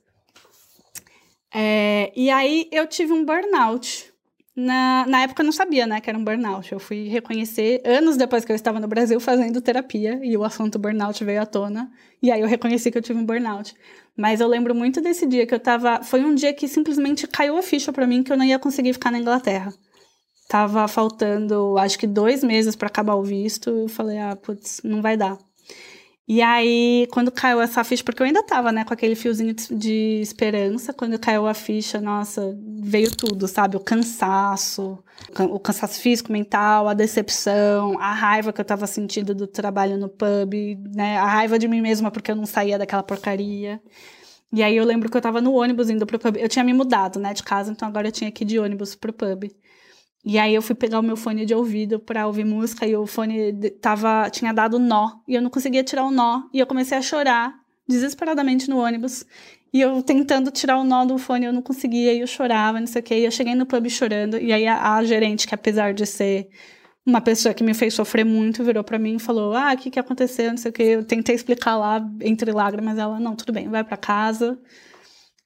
É, e aí eu tive um burnout. Na, na época eu não sabia, né, que era um burnout. Eu fui reconhecer anos depois que eu estava no Brasil fazendo terapia e o assunto burnout veio à tona. E aí eu reconheci que eu tive um burnout. Mas eu lembro muito desse dia que eu tava. Foi um dia que simplesmente caiu a ficha para mim que eu não ia conseguir ficar na Inglaterra. Tava faltando, acho que dois meses para acabar o visto. Eu falei, ah, putz, não vai dar. E aí, quando caiu essa ficha, porque eu ainda tava, né, com aquele fiozinho de esperança, quando caiu a ficha, nossa, veio tudo, sabe? O cansaço, o cansaço físico, mental, a decepção, a raiva que eu tava sentindo do trabalho no pub, né? A raiva de mim mesma porque eu não saía daquela porcaria. E aí eu lembro que eu tava no ônibus indo pro pub. Eu tinha me mudado, né, de casa, então agora eu tinha que ir de ônibus pro pub. E aí eu fui pegar o meu fone de ouvido para ouvir música e o fone tava, tinha dado nó e eu não conseguia tirar o nó e eu comecei a chorar desesperadamente no ônibus. E eu tentando tirar o nó do fone, eu não conseguia, e eu chorava, não sei o quê. E eu cheguei no pub chorando, e aí a, a gerente, que apesar de ser uma pessoa que me fez sofrer muito, virou para mim e falou: Ah, o que, que aconteceu? Não sei o quê. Eu tentei explicar lá entre lágrimas, ela, não, tudo bem, vai para casa,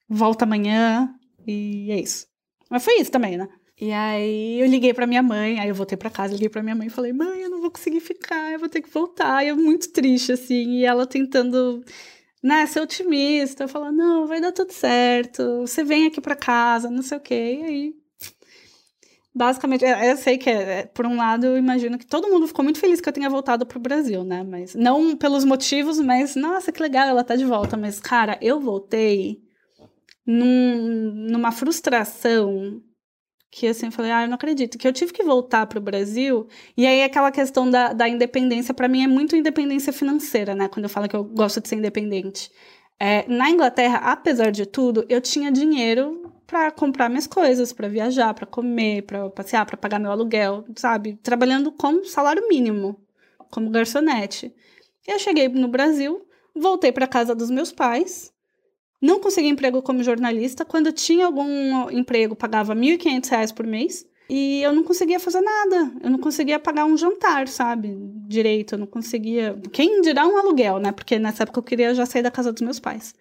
volta amanhã, e é isso. Mas foi isso também, né? E aí eu liguei para minha mãe, aí eu voltei para casa, liguei para minha mãe e falei: "Mãe, eu não vou conseguir ficar, eu vou ter que voltar". E eu muito triste assim, e ela tentando né, ser otimista, falar: "Não, vai dar tudo certo. Você vem aqui para casa, não sei o quê". E aí basicamente, é, eu sei que é, é, por um lado eu imagino que todo mundo ficou muito feliz que eu tenha voltado pro Brasil, né? Mas não pelos motivos, mas nossa, que legal, ela tá de volta, mas cara, eu voltei num, numa frustração que assim, eu falei, ah, eu não acredito, que eu tive que voltar para o Brasil, e aí aquela questão da, da independência, para mim é muito independência financeira, né, quando eu falo que eu gosto de ser independente. É, na Inglaterra, apesar de tudo, eu tinha dinheiro para comprar minhas coisas, para viajar, para comer, para passear, para pagar meu aluguel, sabe? Trabalhando com salário mínimo, como garçonete. E eu cheguei no Brasil, voltei para casa dos meus pais, não consegui emprego como jornalista. Quando tinha algum emprego, pagava R$ 1.500 por mês. E eu não conseguia fazer nada. Eu não conseguia pagar um jantar, sabe? Direito. Eu não conseguia. Quem dirá um aluguel, né? Porque nessa época eu queria já sair da casa dos meus pais.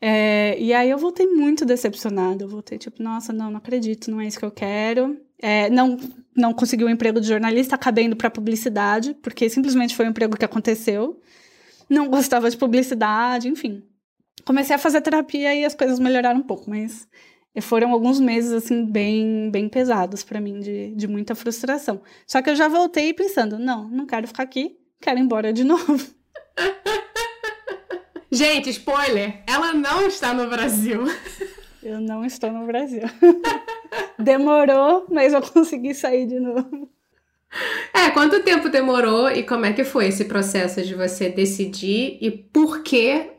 É, e aí eu voltei muito decepcionada. Eu voltei tipo, nossa, não, não acredito, não é isso que eu quero. É, não, não consegui o um emprego de jornalista, acabei indo para publicidade, porque simplesmente foi um emprego que aconteceu. Não gostava de publicidade, enfim comecei a fazer terapia e as coisas melhoraram um pouco, mas foram alguns meses assim bem bem pesados para mim de, de muita frustração. Só que eu já voltei pensando, não, não quero ficar aqui, quero ir embora de novo. Gente, spoiler, ela não está no Brasil. Eu não estou no Brasil. Demorou, mas eu consegui sair de novo. É, quanto tempo demorou e como é que foi esse processo de você decidir e por que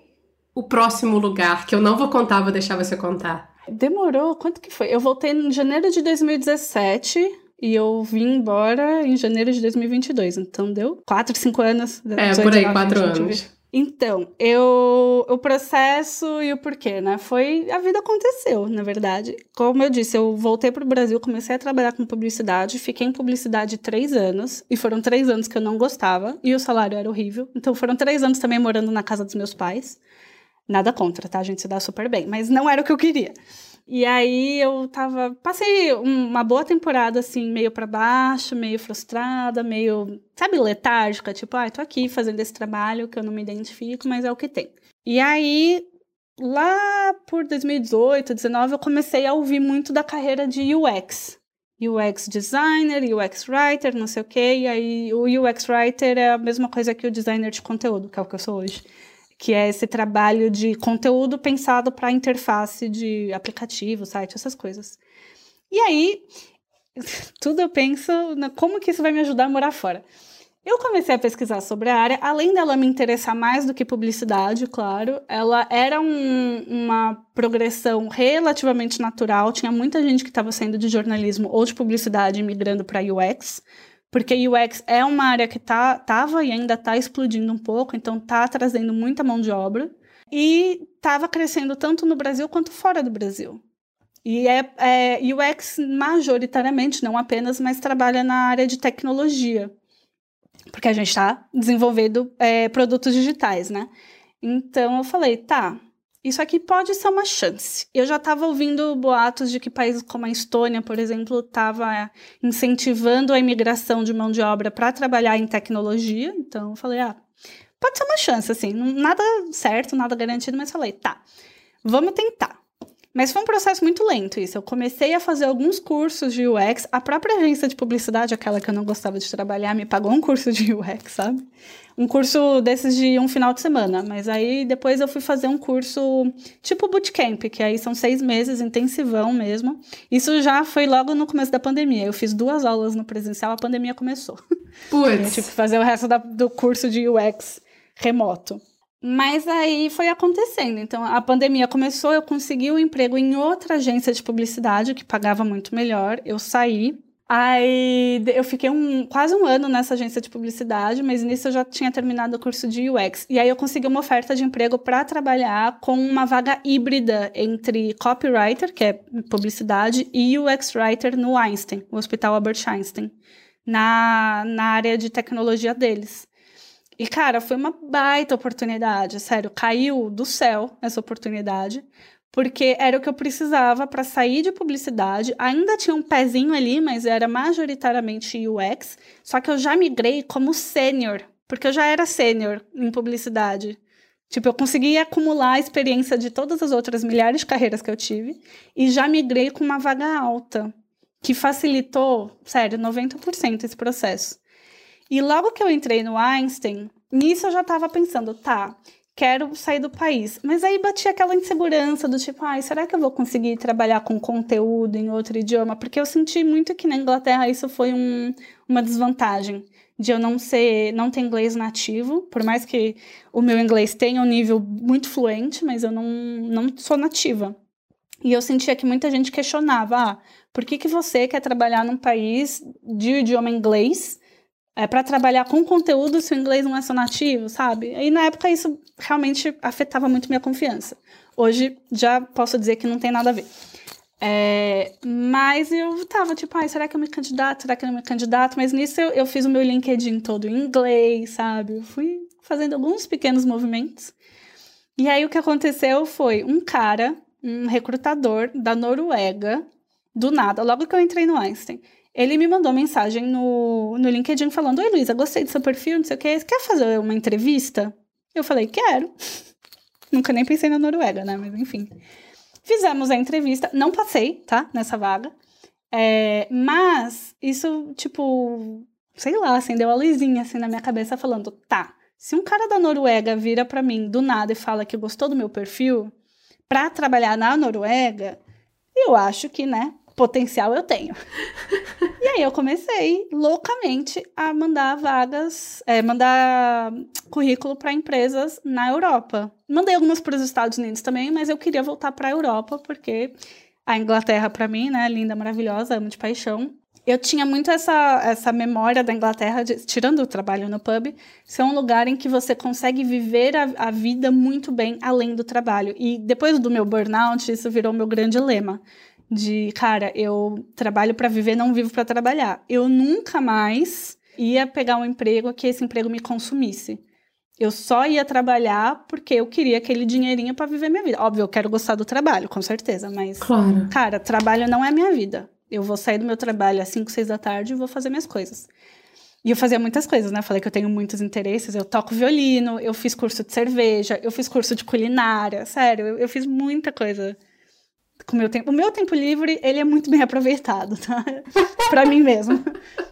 o próximo lugar, que eu não vou contar, vou deixar você contar. Demorou, quanto que foi? Eu voltei em janeiro de 2017 e eu vim embora em janeiro de 2022. Então deu 4, 5 anos. É, por aí, 4 anos. Então, eu, o processo e o porquê, né? Foi. A vida aconteceu, na verdade. Como eu disse, eu voltei para o Brasil, comecei a trabalhar com publicidade, fiquei em publicidade três anos, e foram três anos que eu não gostava, e o salário era horrível. Então, foram três anos também morando na casa dos meus pais. Nada contra, tá? A gente se dá super bem, mas não era o que eu queria. E aí eu tava. Passei uma boa temporada, assim, meio para baixo, meio frustrada, meio, sabe, letárgica. Tipo, ah, tô aqui fazendo esse trabalho que eu não me identifico, mas é o que tem. E aí, lá por 2018, 2019, eu comecei a ouvir muito da carreira de UX. UX designer, UX writer, não sei o quê. E aí, o UX writer é a mesma coisa que o designer de conteúdo, que é o que eu sou hoje que é esse trabalho de conteúdo pensado para interface de aplicativo, site, essas coisas. E aí, tudo eu penso na como que isso vai me ajudar a morar fora. Eu comecei a pesquisar sobre a área, além dela me interessar mais do que publicidade, claro, ela era um, uma progressão relativamente natural. Tinha muita gente que estava saindo de jornalismo ou de publicidade migrando para UX, porque UX é uma área que tá, tava e ainda está explodindo um pouco, então tá trazendo muita mão de obra e estava crescendo tanto no Brasil quanto fora do Brasil. E é, é UX majoritariamente, não apenas, mas trabalha na área de tecnologia, porque a gente está desenvolvendo é, produtos digitais, né? Então eu falei, tá, isso aqui pode ser uma chance. Eu já estava ouvindo boatos de que países como a Estônia, por exemplo, estava incentivando a imigração de mão de obra para trabalhar em tecnologia. Então eu falei, ah, pode ser uma chance, assim, nada certo, nada garantido, mas falei, tá, vamos tentar. Mas foi um processo muito lento isso. Eu comecei a fazer alguns cursos de UX. A própria agência de publicidade, aquela que eu não gostava de trabalhar, me pagou um curso de UX, sabe? Um curso desses de um final de semana. Mas aí depois eu fui fazer um curso tipo bootcamp, que aí são seis meses, intensivão mesmo. Isso já foi logo no começo da pandemia. Eu fiz duas aulas no presencial, a pandemia começou. Putz. eu tive que fazer o resto da, do curso de UX remoto. Mas aí foi acontecendo. Então, a pandemia começou, eu consegui um emprego em outra agência de publicidade que pagava muito melhor. Eu saí. Aí eu fiquei um, quase um ano nessa agência de publicidade, mas nisso eu já tinha terminado o curso de UX. E aí eu consegui uma oferta de emprego para trabalhar com uma vaga híbrida entre copywriter, que é publicidade, e UX writer no Einstein, o Hospital Albert Einstein, na, na área de tecnologia deles. E, cara, foi uma baita oportunidade, sério, caiu do céu essa oportunidade, porque era o que eu precisava para sair de publicidade. Ainda tinha um pezinho ali, mas era majoritariamente UX, só que eu já migrei como sênior, porque eu já era sênior em publicidade. Tipo, eu consegui acumular a experiência de todas as outras milhares de carreiras que eu tive e já migrei com uma vaga alta, que facilitou, sério, 90% esse processo. E logo que eu entrei no Einstein, nisso eu já estava pensando, tá, quero sair do país. Mas aí batia aquela insegurança do tipo, ai, será que eu vou conseguir trabalhar com conteúdo em outro idioma? Porque eu senti muito que na Inglaterra isso foi um, uma desvantagem de eu não ser, não ter inglês nativo, por mais que o meu inglês tenha um nível muito fluente, mas eu não, não sou nativa. E eu sentia que muita gente questionava, ah, por que, que você quer trabalhar num país de idioma inglês é, para trabalhar com conteúdo se o inglês não é só nativo, sabe? E na época isso realmente afetava muito minha confiança. Hoje já posso dizer que não tem nada a ver. É, mas eu tava tipo, ai, será que eu me candidato? Será que eu não me candidato? Mas nisso eu, eu fiz o meu LinkedIn todo em inglês, sabe? Eu fui fazendo alguns pequenos movimentos. E aí o que aconteceu foi um cara, um recrutador da Noruega, do nada, logo que eu entrei no Einstein, ele me mandou mensagem no, no LinkedIn falando: Oi, Luísa, gostei do seu perfil, não sei o que. Quer fazer uma entrevista? Eu falei: Quero. Nunca nem pensei na Noruega, né? Mas enfim. Fizemos a entrevista. Não passei, tá? Nessa vaga. É, mas isso, tipo, sei lá, acendeu a luzinha assim na minha cabeça, falando: Tá, se um cara da Noruega vira para mim do nada e fala que gostou do meu perfil para trabalhar na Noruega, eu acho que, né, potencial eu tenho. e aí eu comecei loucamente a mandar vagas, é, mandar currículo para empresas na Europa. Mandei algumas para os Estados Unidos também, mas eu queria voltar para a Europa porque a Inglaterra para mim, né, linda, maravilhosa, amo de paixão. Eu tinha muito essa, essa memória da Inglaterra, de, tirando o trabalho no pub, ser um lugar em que você consegue viver a, a vida muito bem além do trabalho. E depois do meu burnout, isso virou meu grande lema de, cara, eu trabalho para viver, não vivo para trabalhar. Eu nunca mais ia pegar um emprego que esse emprego me consumisse. Eu só ia trabalhar porque eu queria aquele dinheirinho para viver minha vida. Óbvio, eu quero gostar do trabalho, com certeza, mas claro. cara, trabalho não é minha vida. Eu vou sair do meu trabalho às 5, 6 da tarde e vou fazer minhas coisas. E eu fazia muitas coisas, né? falei que eu tenho muitos interesses. Eu toco violino, eu fiz curso de cerveja, eu fiz curso de culinária. Sério, eu, eu fiz muita coisa com o meu tempo. O meu tempo livre, ele é muito bem aproveitado, tá? pra mim mesmo.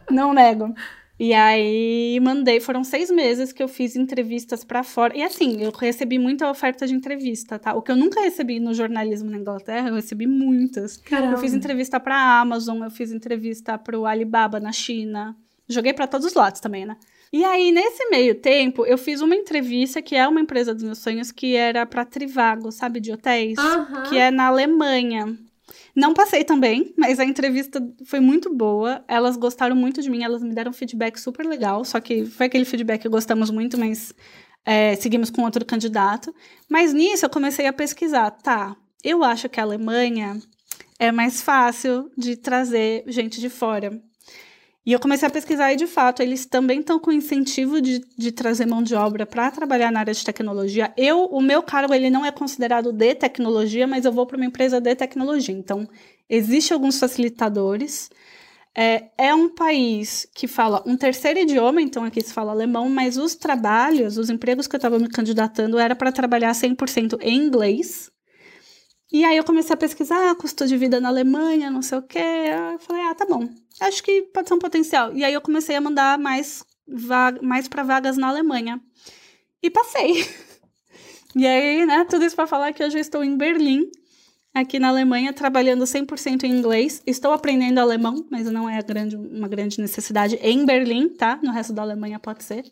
Não nego. E aí mandei, foram seis meses que eu fiz entrevistas para fora. E assim, eu recebi muita oferta de entrevista, tá? O que eu nunca recebi no jornalismo na Inglaterra, eu recebi muitas. Caramba. Eu fiz entrevista pra Amazon, eu fiz entrevista pro Alibaba na China. Joguei para todos os lados também, né? E aí, nesse meio tempo, eu fiz uma entrevista que é uma empresa dos meus sonhos, que era para Trivago, sabe, de hotéis, uhum. que é na Alemanha. Não passei também, mas a entrevista foi muito boa. Elas gostaram muito de mim, elas me deram feedback super legal. Só que foi aquele feedback que gostamos muito, mas é, seguimos com outro candidato. Mas nisso eu comecei a pesquisar. Tá, eu acho que a Alemanha é mais fácil de trazer gente de fora. E eu comecei a pesquisar e, de fato, eles também estão com incentivo de, de trazer mão de obra para trabalhar na área de tecnologia. Eu, o meu cargo, ele não é considerado de tecnologia, mas eu vou para uma empresa de tecnologia. Então, existem alguns facilitadores. É, é um país que fala um terceiro idioma, então aqui se fala alemão, mas os trabalhos, os empregos que eu estava me candidatando era para trabalhar 100% em inglês. E aí eu comecei a pesquisar ah, custo de vida na Alemanha, não sei o quê. Eu falei, ah, tá bom. Acho que pode ser um potencial. E aí eu comecei a mandar mais, mais para vagas na Alemanha. E passei. e aí, né, tudo isso para falar que hoje eu estou em Berlim, aqui na Alemanha, trabalhando 100% em inglês. Estou aprendendo alemão, mas não é grande, uma grande necessidade em Berlim, tá? No resto da Alemanha pode ser.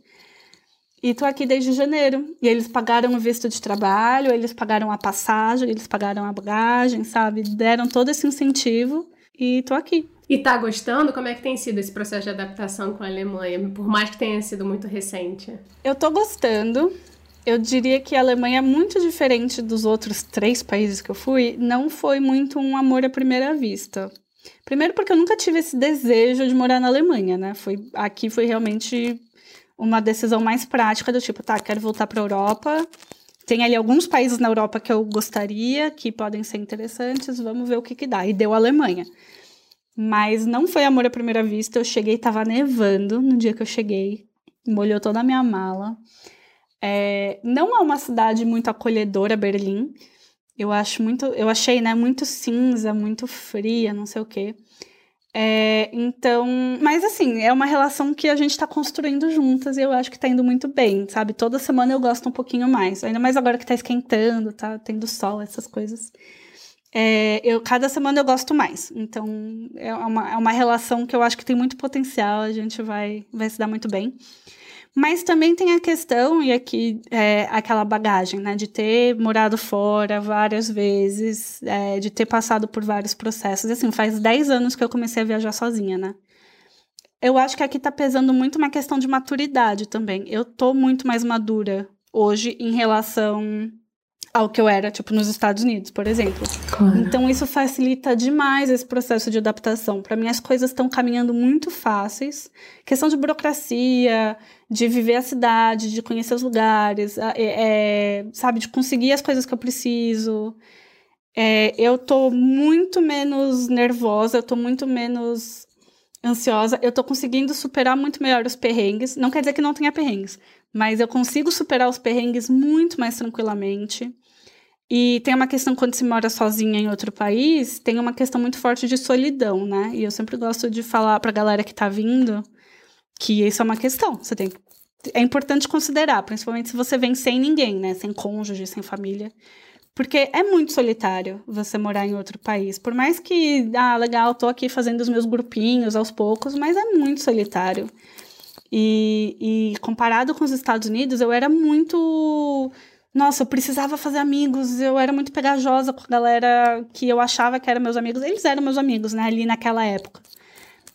E tô aqui desde janeiro. E eles pagaram o visto de trabalho, eles pagaram a passagem, eles pagaram a bagagem, sabe? Deram todo esse incentivo e tô aqui. E tá gostando? Como é que tem sido esse processo de adaptação com a Alemanha, por mais que tenha sido muito recente? Eu tô gostando. Eu diria que a Alemanha é muito diferente dos outros três países que eu fui. Não foi muito um amor à primeira vista. Primeiro porque eu nunca tive esse desejo de morar na Alemanha, né? Foi aqui foi realmente uma decisão mais prática do tipo, tá, quero voltar para a Europa. Tem ali alguns países na Europa que eu gostaria, que podem ser interessantes, vamos ver o que que dá. E deu a Alemanha. Mas não foi amor à primeira vista. Eu cheguei, tava nevando no dia que eu cheguei. Molhou toda a minha mala. É, não é uma cidade muito acolhedora, Berlim. Eu acho muito, eu achei, né, muito cinza, muito fria, não sei o quê. É, então, mas assim, é uma relação que a gente está construindo juntas e eu acho que está indo muito bem, sabe? Toda semana eu gosto um pouquinho mais, ainda mais agora que está esquentando, tá tendo sol, essas coisas. É, eu, cada semana eu gosto mais. Então, é uma, é uma relação que eu acho que tem muito potencial, a gente vai, vai se dar muito bem. Mas também tem a questão, e aqui é aquela bagagem, né? De ter morado fora várias vezes, é, de ter passado por vários processos. Assim, faz 10 anos que eu comecei a viajar sozinha, né? Eu acho que aqui tá pesando muito uma questão de maturidade também. Eu tô muito mais madura hoje em relação ao que eu era, tipo, nos Estados Unidos, por exemplo. Claro. Então, isso facilita demais esse processo de adaptação. Para mim, as coisas estão caminhando muito fáceis. Questão de burocracia, de viver a cidade, de conhecer os lugares, é, é, sabe, de conseguir as coisas que eu preciso. É, eu tô muito menos nervosa, eu tô muito menos ansiosa, eu tô conseguindo superar muito melhor os perrengues. Não quer dizer que não tenha perrengues, mas eu consigo superar os perrengues muito mais tranquilamente. E tem uma questão quando se mora sozinha em outro país, tem uma questão muito forte de solidão, né? E eu sempre gosto de falar pra galera que tá vindo que isso é uma questão. Você tem é importante considerar, principalmente se você vem sem ninguém, né? Sem cônjuge, sem família. Porque é muito solitário você morar em outro país. Por mais que, ah, legal, tô aqui fazendo os meus grupinhos aos poucos, mas é muito solitário. E, e comparado com os Estados Unidos, eu era muito. Nossa, eu precisava fazer amigos, eu era muito pegajosa com a galera que eu achava que eram meus amigos. Eles eram meus amigos, né, ali naquela época.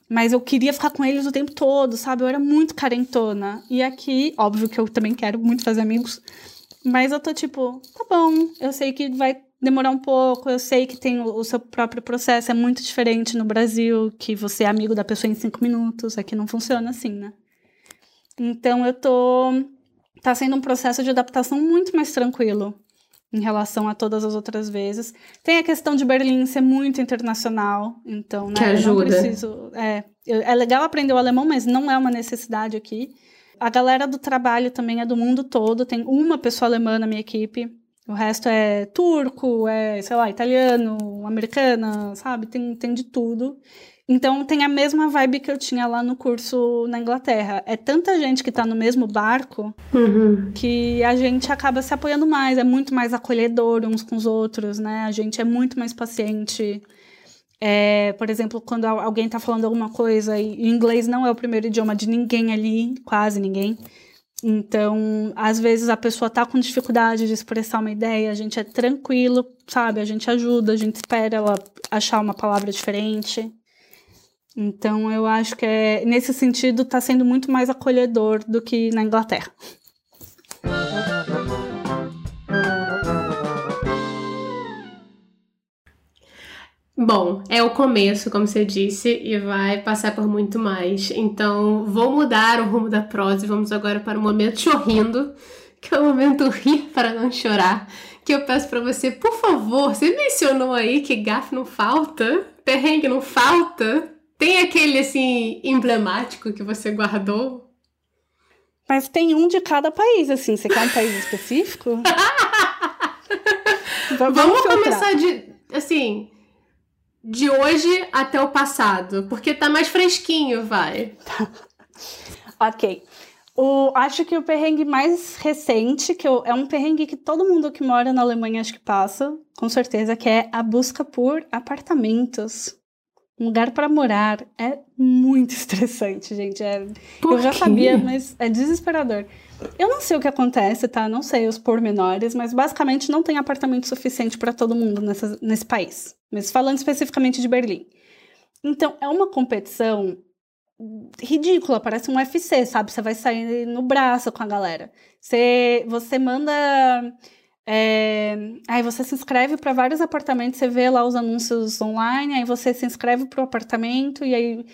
Mas eu queria ficar com eles o tempo todo, sabe? Eu era muito carentona. E aqui, óbvio que eu também quero muito fazer amigos. Mas eu tô tipo, tá bom, eu sei que vai demorar um pouco, eu sei que tem o, o seu próprio processo, é muito diferente no Brasil, que você é amigo da pessoa em cinco minutos. Aqui não funciona assim, né? Então eu tô. Tá sendo um processo de adaptação muito mais tranquilo em relação a todas as outras vezes. Tem a questão de Berlim ser muito internacional, então, né? Que ajuda. preciso, é, é legal aprender o alemão, mas não é uma necessidade aqui. A galera do trabalho também é do mundo todo, tem uma pessoa alemã na minha equipe. O resto é turco, é, sei lá, italiano, americana, sabe? Tem, tem de tudo. Então tem a mesma vibe que eu tinha lá no curso na Inglaterra. É tanta gente que tá no mesmo barco uhum. que a gente acaba se apoiando mais, é muito mais acolhedor uns com os outros, né? A gente é muito mais paciente. É, por exemplo, quando alguém tá falando alguma coisa e inglês não é o primeiro idioma de ninguém ali, quase ninguém. Então, às vezes a pessoa tá com dificuldade de expressar uma ideia, a gente é tranquilo, sabe? A gente ajuda, a gente espera ela achar uma palavra diferente. Então, eu acho que é, nesse sentido tá sendo muito mais acolhedor do que na Inglaterra. Bom, é o começo, como você disse, e vai passar por muito mais. Então, vou mudar o rumo da prosa e vamos agora para o momento chorrindo, que é o momento rir para não chorar. Que eu peço para você, por favor, você mencionou aí que gafe não falta, perrengue não falta. Tem aquele assim emblemático que você guardou? Mas tem um de cada país, assim. Você quer um país específico? vamos, vamos começar de assim de hoje até o passado? Porque tá mais fresquinho, vai. ok. O, acho que o perrengue mais recente, que eu, é um perrengue que todo mundo que mora na Alemanha acho que passa, com certeza, que é a busca por apartamentos. Um lugar para morar. É muito estressante, gente. É, eu já sabia, mas é desesperador. Eu não sei o que acontece, tá? Não sei os pormenores, mas basicamente não tem apartamento suficiente para todo mundo nessa, nesse país. Mas falando especificamente de Berlim. Então, é uma competição ridícula, parece um UFC, sabe? Você vai sair no braço com a galera. Você, você manda. É, aí você se inscreve para vários apartamentos, você vê lá os anúncios online, aí você se inscreve para o apartamento e aí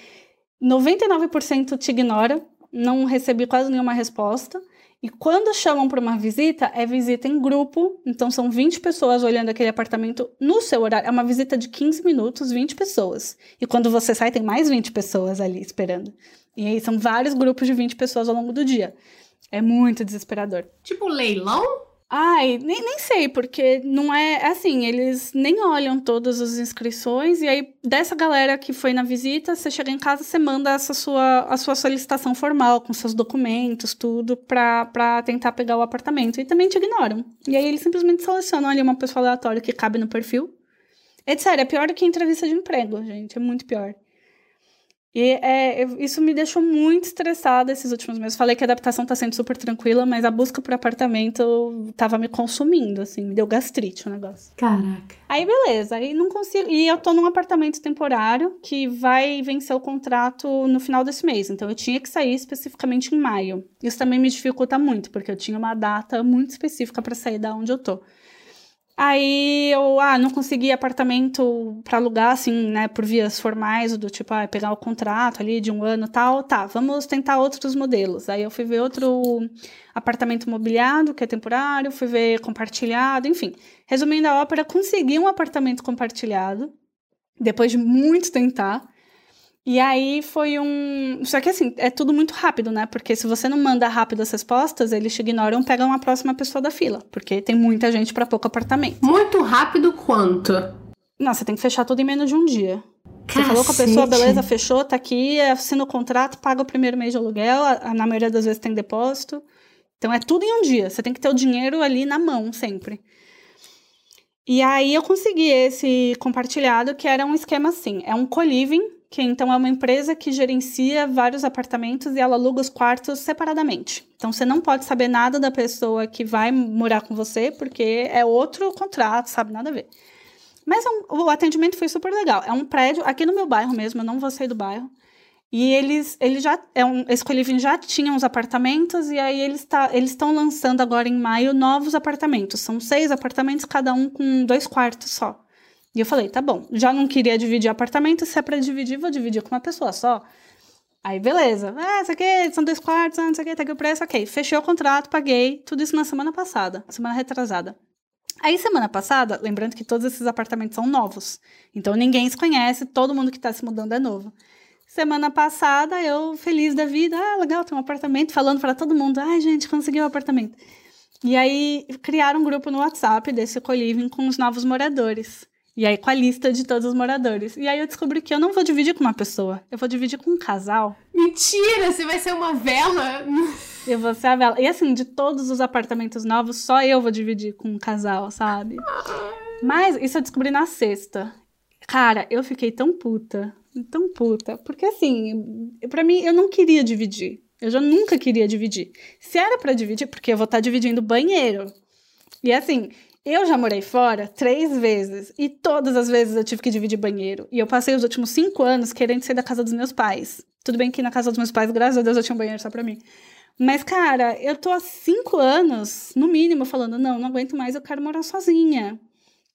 99% te ignora, não recebi quase nenhuma resposta. E quando chamam para uma visita, é visita em grupo, então são 20 pessoas olhando aquele apartamento no seu horário. É uma visita de 15 minutos, 20 pessoas. E quando você sai, tem mais 20 pessoas ali esperando. E aí são vários grupos de 20 pessoas ao longo do dia. É muito desesperador. Tipo leilão? Ai, nem, nem sei, porque não é, é assim, eles nem olham todas as inscrições, e aí, dessa galera que foi na visita, você chega em casa, você manda essa sua, a sua solicitação formal, com seus documentos, tudo, pra, pra tentar pegar o apartamento. E também te ignoram. E aí eles simplesmente selecionam ali uma pessoa aleatória que cabe no perfil. É sério, é pior do que entrevista de emprego, gente. É muito pior. E é, isso me deixou muito estressada esses últimos meses. Falei que a adaptação tá sendo super tranquila, mas a busca por apartamento tava me consumindo, assim, me deu gastrite o negócio. Caraca. Aí beleza, aí não consigo. E eu tô num apartamento temporário que vai vencer o contrato no final desse mês. Então eu tinha que sair especificamente em maio. Isso também me dificulta muito, porque eu tinha uma data muito específica para sair da onde eu tô. Aí eu, ah, não consegui apartamento para alugar, assim, né, por vias formais, do tipo, ah, pegar o contrato ali de um ano tal, tá, vamos tentar outros modelos. Aí eu fui ver outro apartamento mobiliado, que é temporário, fui ver compartilhado, enfim. Resumindo a ópera, consegui um apartamento compartilhado, depois de muito tentar. E aí foi um. Só que assim, é tudo muito rápido, né? Porque se você não manda rápido as respostas, eles te ignoram e pegam a próxima pessoa da fila. Porque tem muita gente para pouco apartamento. Muito rápido quanto? Nossa, você tem que fechar tudo em menos de um dia. Você falou com a pessoa, beleza, fechou, tá aqui, assina o contrato, paga o primeiro mês de aluguel, na maioria das vezes tem depósito. Então é tudo em um dia. Você tem que ter o dinheiro ali na mão sempre. E aí eu consegui esse compartilhado, que era um esquema assim: é um co-living que então é uma empresa que gerencia vários apartamentos e ela aluga os quartos separadamente. Então você não pode saber nada da pessoa que vai morar com você, porque é outro contrato, sabe? Nada a ver. Mas um, o atendimento foi super legal. É um prédio aqui no meu bairro mesmo, eu não vou sair do bairro. E eles, eles já, é um, esse coliving já tinha uns apartamentos e aí eles tá, eles estão lançando agora em maio novos apartamentos. São seis apartamentos, cada um com dois quartos só. E eu falei, tá bom, já não queria dividir apartamento, se é pra dividir, vou dividir com uma pessoa só. Aí, beleza. Ah, isso aqui são dois quartos, ah, não sei o que, tá aqui o preço, ok. Fechei o contrato, paguei, tudo isso na semana passada, semana retrasada. Aí, semana passada, lembrando que todos esses apartamentos são novos. Então, ninguém se conhece, todo mundo que tá se mudando é novo. Semana passada, eu feliz da vida, ah, legal, tem um apartamento, falando para todo mundo, ai, gente, consegui um apartamento. E aí, criaram um grupo no WhatsApp desse co-living com os novos moradores. E aí, com a lista de todos os moradores. E aí, eu descobri que eu não vou dividir com uma pessoa, eu vou dividir com um casal. Mentira! Você vai ser uma vela? Eu vou ser a vela. E assim, de todos os apartamentos novos, só eu vou dividir com um casal, sabe? Mas isso eu descobri na sexta. Cara, eu fiquei tão puta. Tão puta. Porque assim, para mim, eu não queria dividir. Eu já nunca queria dividir. Se era para dividir, porque eu vou estar tá dividindo banheiro. E assim, eu já morei fora três vezes e todas as vezes eu tive que dividir banheiro. E eu passei os últimos cinco anos querendo sair da casa dos meus pais. Tudo bem que na casa dos meus pais, graças a Deus, eu tinha um banheiro só pra mim. Mas, cara, eu tô há cinco anos, no mínimo, falando: não, não aguento mais, eu quero morar sozinha.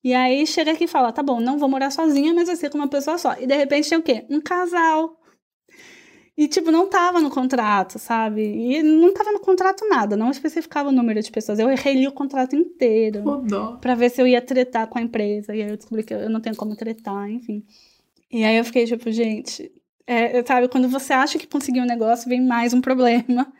E aí chega aqui e fala: tá bom, não vou morar sozinha, mas vai ser com uma pessoa só. E de repente tem o quê? Um casal. E, tipo, não tava no contrato, sabe? E não tava no contrato nada, não especificava o número de pessoas. Eu reli o contrato inteiro. para ver se eu ia tretar com a empresa. E aí eu descobri que eu não tenho como tretar, enfim. E aí eu fiquei, tipo, gente, é, sabe, quando você acha que conseguiu um negócio, vem mais um problema.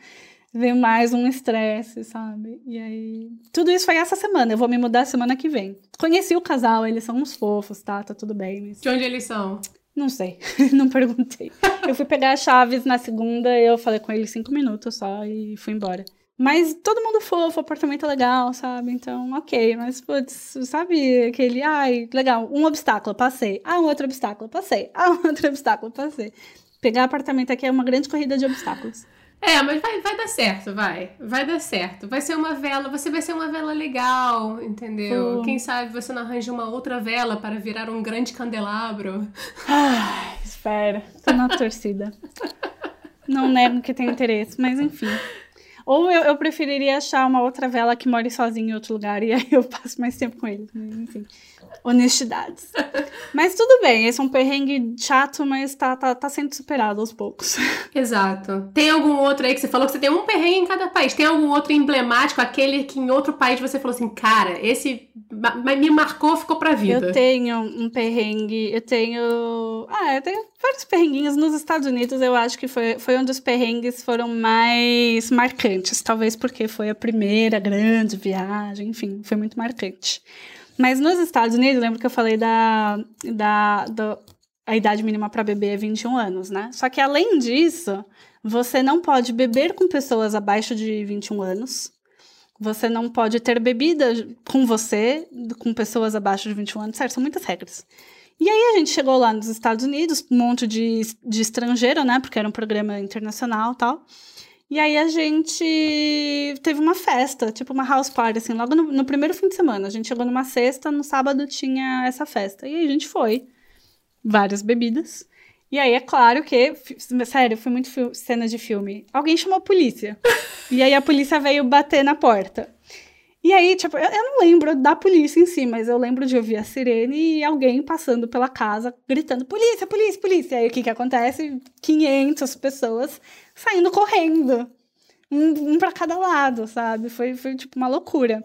Vem mais um estresse, sabe? E aí. Tudo isso foi essa semana. Eu vou me mudar semana que vem. Conheci o casal, eles são uns fofos, tá? Tá tudo bem. Mas... De onde eles são? Não sei, não perguntei. Eu fui pegar as chaves na segunda, eu falei com ele cinco minutos só e fui embora. Mas todo mundo fofo, apartamento legal, sabe? Então, ok. Mas, putz, sabe aquele, ai, legal, um obstáculo, passei. Ah, um outro obstáculo, passei. Ah, um outro obstáculo, passei. Pegar apartamento aqui é uma grande corrida de obstáculos. É, mas vai, vai dar certo, vai. Vai dar certo. Vai ser uma vela, você vai ser uma vela legal, entendeu? Quem sabe você não arranja uma outra vela para virar um grande candelabro. Ai, espera. Tô na torcida. Não nego que tem interesse, mas enfim. Ou eu, eu preferiria achar uma outra vela que more sozinha em outro lugar e aí eu passo mais tempo com ele. Enfim, honestidades. mas tudo bem, esse é um perrengue chato, mas tá, tá, tá sendo superado aos poucos. Exato. Tem algum outro aí que você falou que você tem um perrengue em cada país? Tem algum outro emblemático, aquele que em outro país você falou assim, cara, esse me marcou, ficou pra vida? Eu tenho um perrengue, eu tenho. Ah, eu tenho vários perrenguinhos nos Estados Unidos. Eu acho que foi, foi um dos perrengues foram mais marcantes. Talvez porque foi a primeira grande viagem, enfim, foi muito marcante. Mas nos Estados Unidos, lembro que eu falei da, da, da a idade mínima para beber é 21 anos, né? Só que além disso, você não pode beber com pessoas abaixo de 21 anos. Você não pode ter bebida com você, com pessoas abaixo de 21 anos, certo? São muitas regras. E aí a gente chegou lá nos Estados Unidos, um monte de, de estrangeiro, né? Porque era um programa internacional tal. E aí a gente teve uma festa, tipo uma house party, assim, logo no, no primeiro fim de semana. A gente chegou numa sexta, no sábado tinha essa festa. E aí a gente foi várias bebidas. E aí é claro que, sério, foi muito cena de filme. Alguém chamou a polícia. e aí a polícia veio bater na porta. E aí, tipo, eu, eu, não lembro da polícia em si, mas eu lembro de ouvir a sirene e alguém passando pela casa gritando: polícia, polícia, polícia. E aí o que que acontece? 500 pessoas saindo correndo. Um, um para cada lado, sabe? Foi, foi tipo uma loucura.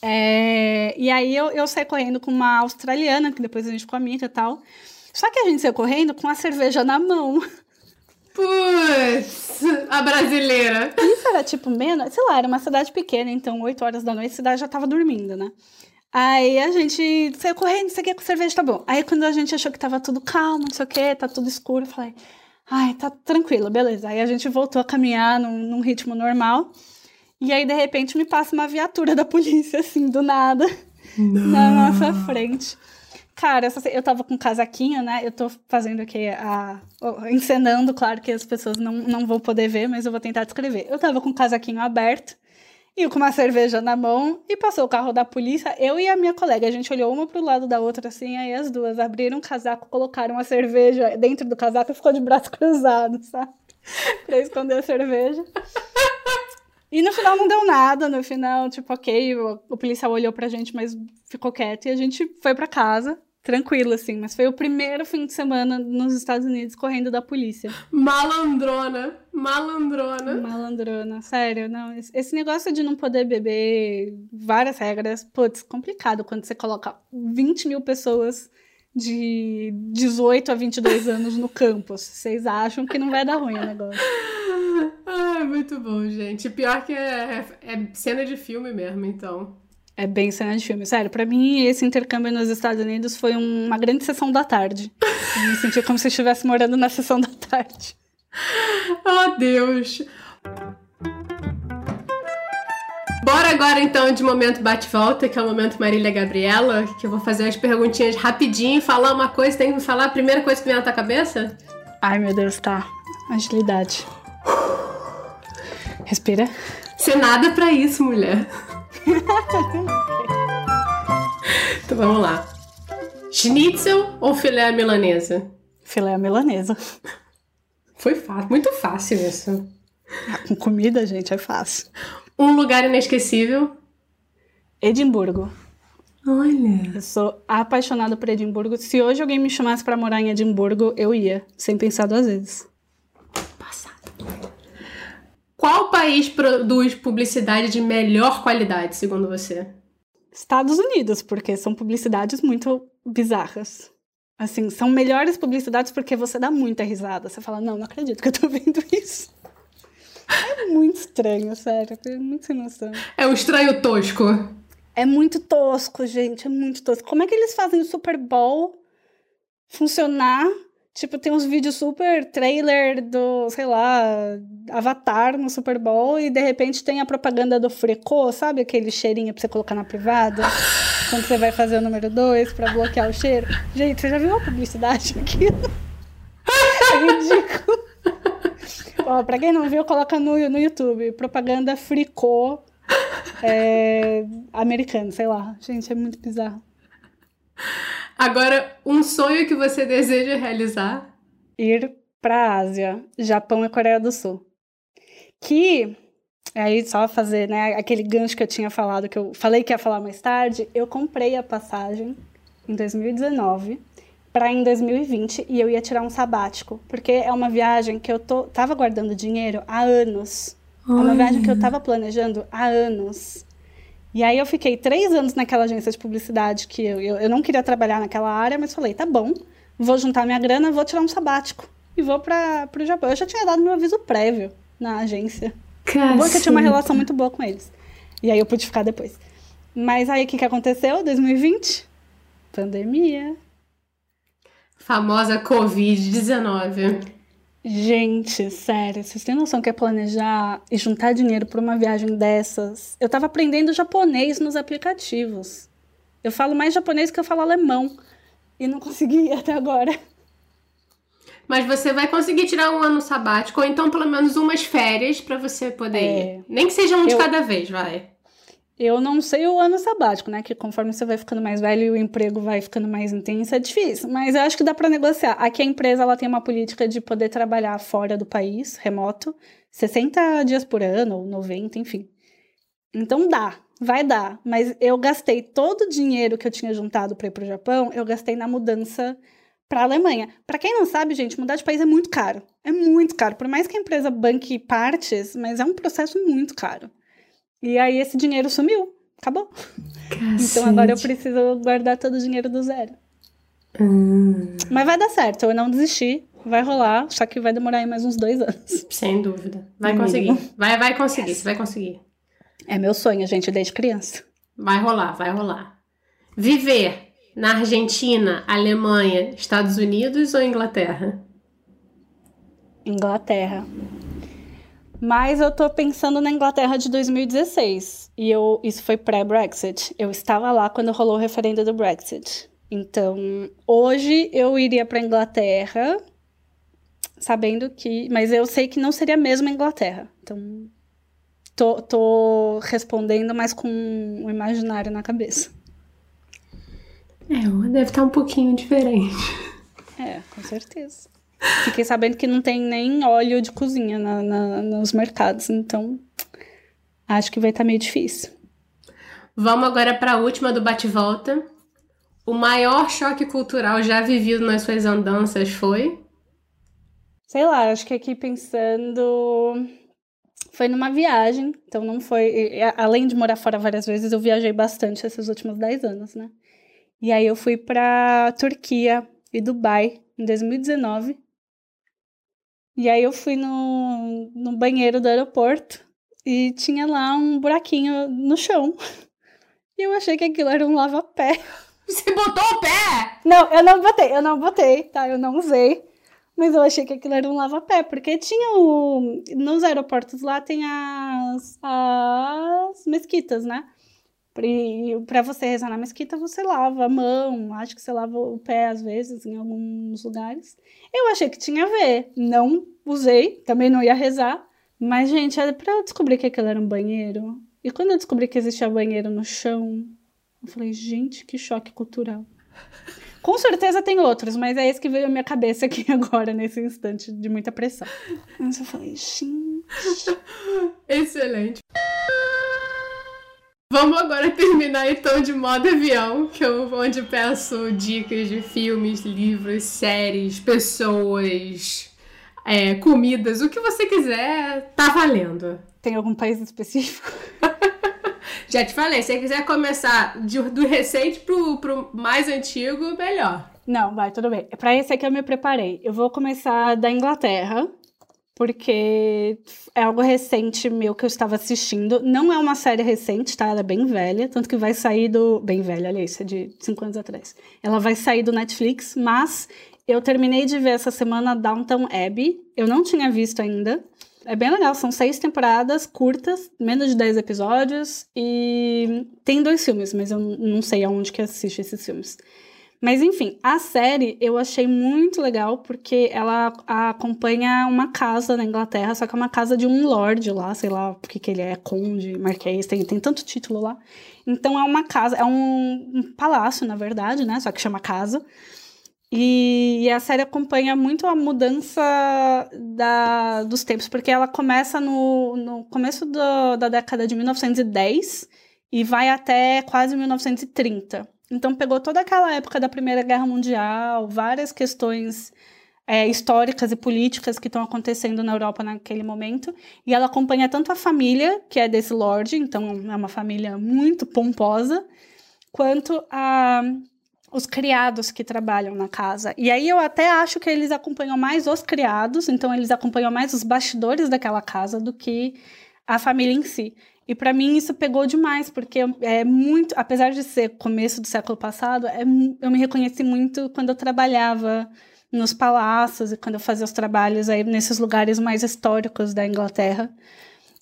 É, e aí eu, eu saí correndo com uma australiana, que depois a gente ficou amiga e tal. Só que a gente saiu correndo com a cerveja na mão. Putz, a brasileira. Isso era tipo menos, sei lá, era uma cidade pequena, então 8 horas da noite a cidade já tava dormindo, né? Aí a gente saiu correndo, isso aqui com cerveja, tá bom. Aí quando a gente achou que tava tudo calmo, não sei o que, tá tudo escuro, eu falei, ai, tá tranquilo, beleza. Aí a gente voltou a caminhar num, num ritmo normal. E aí, de repente, me passa uma viatura da polícia, assim, do nada, Não. na nossa frente. Cara, eu tava com casaquinho, né? Eu tô fazendo aqui a. encenando, claro que as pessoas não, não vão poder ver, mas eu vou tentar descrever. Eu tava com o casaquinho aberto e com uma cerveja na mão e passou o carro da polícia. Eu e a minha colega, a gente olhou uma pro lado da outra assim, aí as duas abriram o casaco, colocaram a cerveja dentro do casaco e ficou de braço cruzado, sabe? pra esconder a cerveja. E no final não deu nada, no final, tipo, ok, o, o policial olhou pra gente, mas ficou quieto e a gente foi pra casa, tranquilo, assim. Mas foi o primeiro fim de semana nos Estados Unidos correndo da polícia. Malandrona, malandrona. Malandrona, sério, não. Esse negócio de não poder beber, várias regras, putz, complicado quando você coloca 20 mil pessoas de 18 a 22 anos no campus. Vocês acham que não vai dar ruim o negócio. Ai, muito bom, gente. Pior que é, é, é cena de filme mesmo, então. É bem cena de filme. Sério, para mim, esse intercâmbio nos Estados Unidos foi uma grande sessão da tarde. Eu me senti como se estivesse morando na sessão da tarde. Oh, Deus! Bora agora então de momento bate-volta, que é o momento Marília Gabriela, que eu vou fazer as perguntinhas rapidinho, falar uma coisa, tem que falar a primeira coisa que vem na tua cabeça? Ai meu Deus, tá. Agilidade. Respira. Você nada pra isso, mulher. então vamos lá. Schnitzel ou filé milanesa? Filé milanesa. Foi fácil, muito fácil isso. Ah, com comida, gente, é fácil. Um lugar inesquecível? Edimburgo. Olha. Eu sou apaixonada por Edimburgo. Se hoje alguém me chamasse para morar em Edimburgo, eu ia, sem pensar duas vezes. Qual país produz publicidade de melhor qualidade, segundo você? Estados Unidos, porque são publicidades muito bizarras. Assim, são melhores publicidades porque você dá muita risada. Você fala, não, não acredito que eu tô vendo isso. É muito estranho, sério. É muito sem noção. É um estranho tosco. É muito tosco, gente. É muito tosco. Como é que eles fazem o Super Bowl funcionar? Tipo, tem uns vídeos super trailer do, sei lá, Avatar no Super Bowl e de repente tem a propaganda do Frecô, sabe aquele cheirinho pra você colocar na privada? Quando você vai fazer o número 2 pra bloquear o cheiro. Gente, você já viu a publicidade aqui? É ridículo. Ó, pra quem não viu, coloca no, no YouTube. Propaganda fricô é, americano, sei lá. Gente, é muito bizarro. Agora, um sonho que você deseja realizar? Ir pra Ásia, Japão e Coreia do Sul. Que, aí só fazer, né, aquele gancho que eu tinha falado, que eu falei que ia falar mais tarde, eu comprei a passagem em 2019 para em 2020 e eu ia tirar um sabático, porque é uma viagem que eu tô, tava guardando dinheiro há anos. É uma viagem que eu tava planejando há anos. E aí eu fiquei três anos naquela agência de publicidade que eu, eu, eu não queria trabalhar naquela área, mas falei, tá bom, vou juntar minha grana, vou tirar um sabático e vou para o Japão. Eu já tinha dado meu aviso prévio na agência. Caceta. É que eu tinha uma relação muito boa com eles. E aí eu pude ficar depois. Mas aí o que, que aconteceu? 2020? Pandemia. Famosa Covid-19. Gente, sério, vocês têm noção que é planejar e juntar dinheiro para uma viagem dessas? Eu tava aprendendo japonês nos aplicativos. Eu falo mais japonês que eu falo alemão. E não consegui até agora. Mas você vai conseguir tirar um ano sabático, ou então pelo menos umas férias para você poder É. ir. Nem que seja um de Eu- cada vez, vai. Eu não sei o ano sabático, né? Que conforme você vai ficando mais velho e o emprego vai ficando mais intenso, é difícil. Mas eu acho que dá para negociar. Aqui a empresa ela tem uma política de poder trabalhar fora do país, remoto, 60 dias por ano, ou 90, enfim. Então dá, vai dar. Mas eu gastei todo o dinheiro que eu tinha juntado para ir pro Japão, eu gastei na mudança para Alemanha. Para quem não sabe, gente, mudar de país é muito caro. É muito caro. Por mais que a empresa banque partes, mas é um processo muito caro. E aí esse dinheiro sumiu. Acabou. Então agora eu preciso guardar todo o dinheiro do zero. Hum, Mas vai dar certo, eu não desisti. Vai rolar, só que vai demorar aí mais uns dois anos. sem dúvida. Vai conseguir. mínimo. Vai, vai conseguir, você vai conseguir. É meu sonho, gente, desde criança. Vai rolar, vai rolar. Viver na Argentina, Alemanha, Estados Unidos ou Inglaterra? Inglaterra. Mas eu tô pensando na Inglaterra de 2016. E eu, isso foi pré-Brexit. Eu estava lá quando rolou o referendo do Brexit. Então, hoje eu iria pra Inglaterra, sabendo que. Mas eu sei que não seria a mesma Inglaterra. Então, tô, tô respondendo, mas com o imaginário na cabeça. É, deve estar um pouquinho diferente. É, com certeza. Fiquei sabendo que não tem nem óleo de cozinha na- na- nos mercados, então acho que vai estar meio difícil. Vamos agora para a última do bate-volta. O maior choque cultural já vivido nas suas andanças foi? Sei lá, acho que aqui pensando. Foi numa viagem, então não foi. Além de morar fora várias vezes, eu viajei bastante esses últimos 10 anos, né? E aí eu fui pra Turquia e Dubai em 2019. E aí eu fui no, no banheiro do aeroporto e tinha lá um buraquinho no chão. E eu achei que aquilo era um lava-pé. Você botou o pé! Não, eu não botei, eu não botei, tá? Eu não usei. Mas eu achei que aquilo era um lava-pé, porque tinha o. Nos aeroportos lá tem as, as mesquitas, né? Pra você rezar na mesquita, você lava a mão, acho que você lava o pé às vezes em alguns lugares. Eu achei que tinha a ver. Não usei, também não ia rezar, Mas, gente, era pra eu descobrir que aquilo era um banheiro. E quando eu descobri que existia banheiro no chão, eu falei, gente, que choque cultural. Com certeza tem outros, mas é esse que veio à minha cabeça aqui agora, nesse instante de muita pressão. Mas eu falei, gente. Excelente. Vamos agora terminar então de modo avião, que eu onde peço dicas de filmes, livros, séries, pessoas, é, comidas, o que você quiser, tá valendo. Tem algum país específico? Já te falei, se você quiser começar de, do recente pro, pro mais antigo, melhor. Não, vai, tudo bem. Para esse aqui eu me preparei. Eu vou começar da Inglaterra, porque é algo recente meu que eu estava assistindo. Não é uma série recente, tá? Ela é bem velha, tanto que vai sair do. Bem velha, olha isso, é de 5 anos atrás. Ela vai sair do Netflix, mas eu terminei de ver essa semana Downton Abbey. Eu não tinha visto ainda. É bem legal, são seis temporadas curtas, menos de dez episódios, e tem dois filmes, mas eu não sei aonde que assiste esses filmes. Mas enfim, a série eu achei muito legal porque ela acompanha uma casa na Inglaterra, só que é uma casa de um lord lá, sei lá porque que ele é, conde, marquês, tem, tem tanto título lá. Então é uma casa, é um, um palácio, na verdade, né? Só que chama casa. E, a série acompanha muito a mudança da, dos tempos, porque ela começa no, no começo do, da década de 1910 e vai até quase 1930. Então pegou toda aquela época da Primeira Guerra Mundial, várias questões é, históricas e políticas que estão acontecendo na Europa naquele momento, e ela acompanha tanto a família, que é desse lord, então é uma família muito pomposa, quanto a os criados que trabalham na casa. E aí eu até acho que eles acompanham mais os criados, então eles acompanham mais os bastidores daquela casa do que a família em si. E para mim isso pegou demais, porque é muito, apesar de ser começo do século passado, é, eu me reconheci muito quando eu trabalhava nos palácios e quando eu fazia os trabalhos aí nesses lugares mais históricos da Inglaterra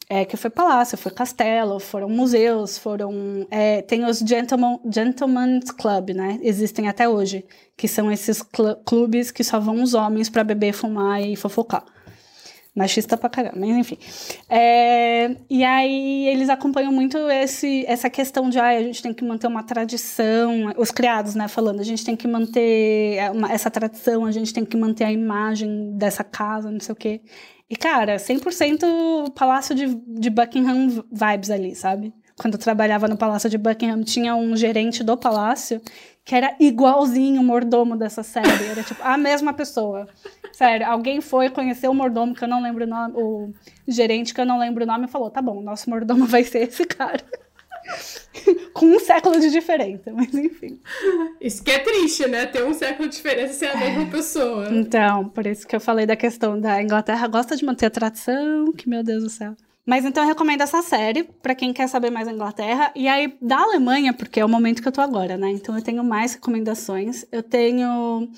é, que foi palácio, foi castelo, foram museus, foram. É, tem os Gentleman, Gentleman's Club, né? Existem até hoje, que são esses cl clubes que só vão os homens para beber, fumar e fofocar. Machista pra caramba, mas enfim. É, e aí eles acompanham muito esse, essa questão de ah, a gente tem que manter uma tradição, os criados, né, falando, a gente tem que manter uma, essa tradição, a gente tem que manter a imagem dessa casa, não sei o quê. E, cara, 100% Palácio de, de Buckingham vibes ali, sabe? Quando eu trabalhava no Palácio de Buckingham, tinha um gerente do palácio que era igualzinho o mordomo dessa série. Era tipo a mesma pessoa. Sério, alguém foi conhecer o mordomo, que eu não lembro o nome, o gerente, que eu não lembro o nome, e falou: tá bom, nosso mordomo vai ser esse cara. com um século de diferença, mas enfim. Isso que é triste, né? Ter um século de diferença ser a mesma pessoa. Então, por isso que eu falei da questão da Inglaterra gosta de manter a tradição, que meu Deus do céu. Mas então eu recomendo essa série para quem quer saber mais da Inglaterra. E aí, da Alemanha, porque é o momento que eu tô agora, né? Então eu tenho mais recomendações. Eu tenho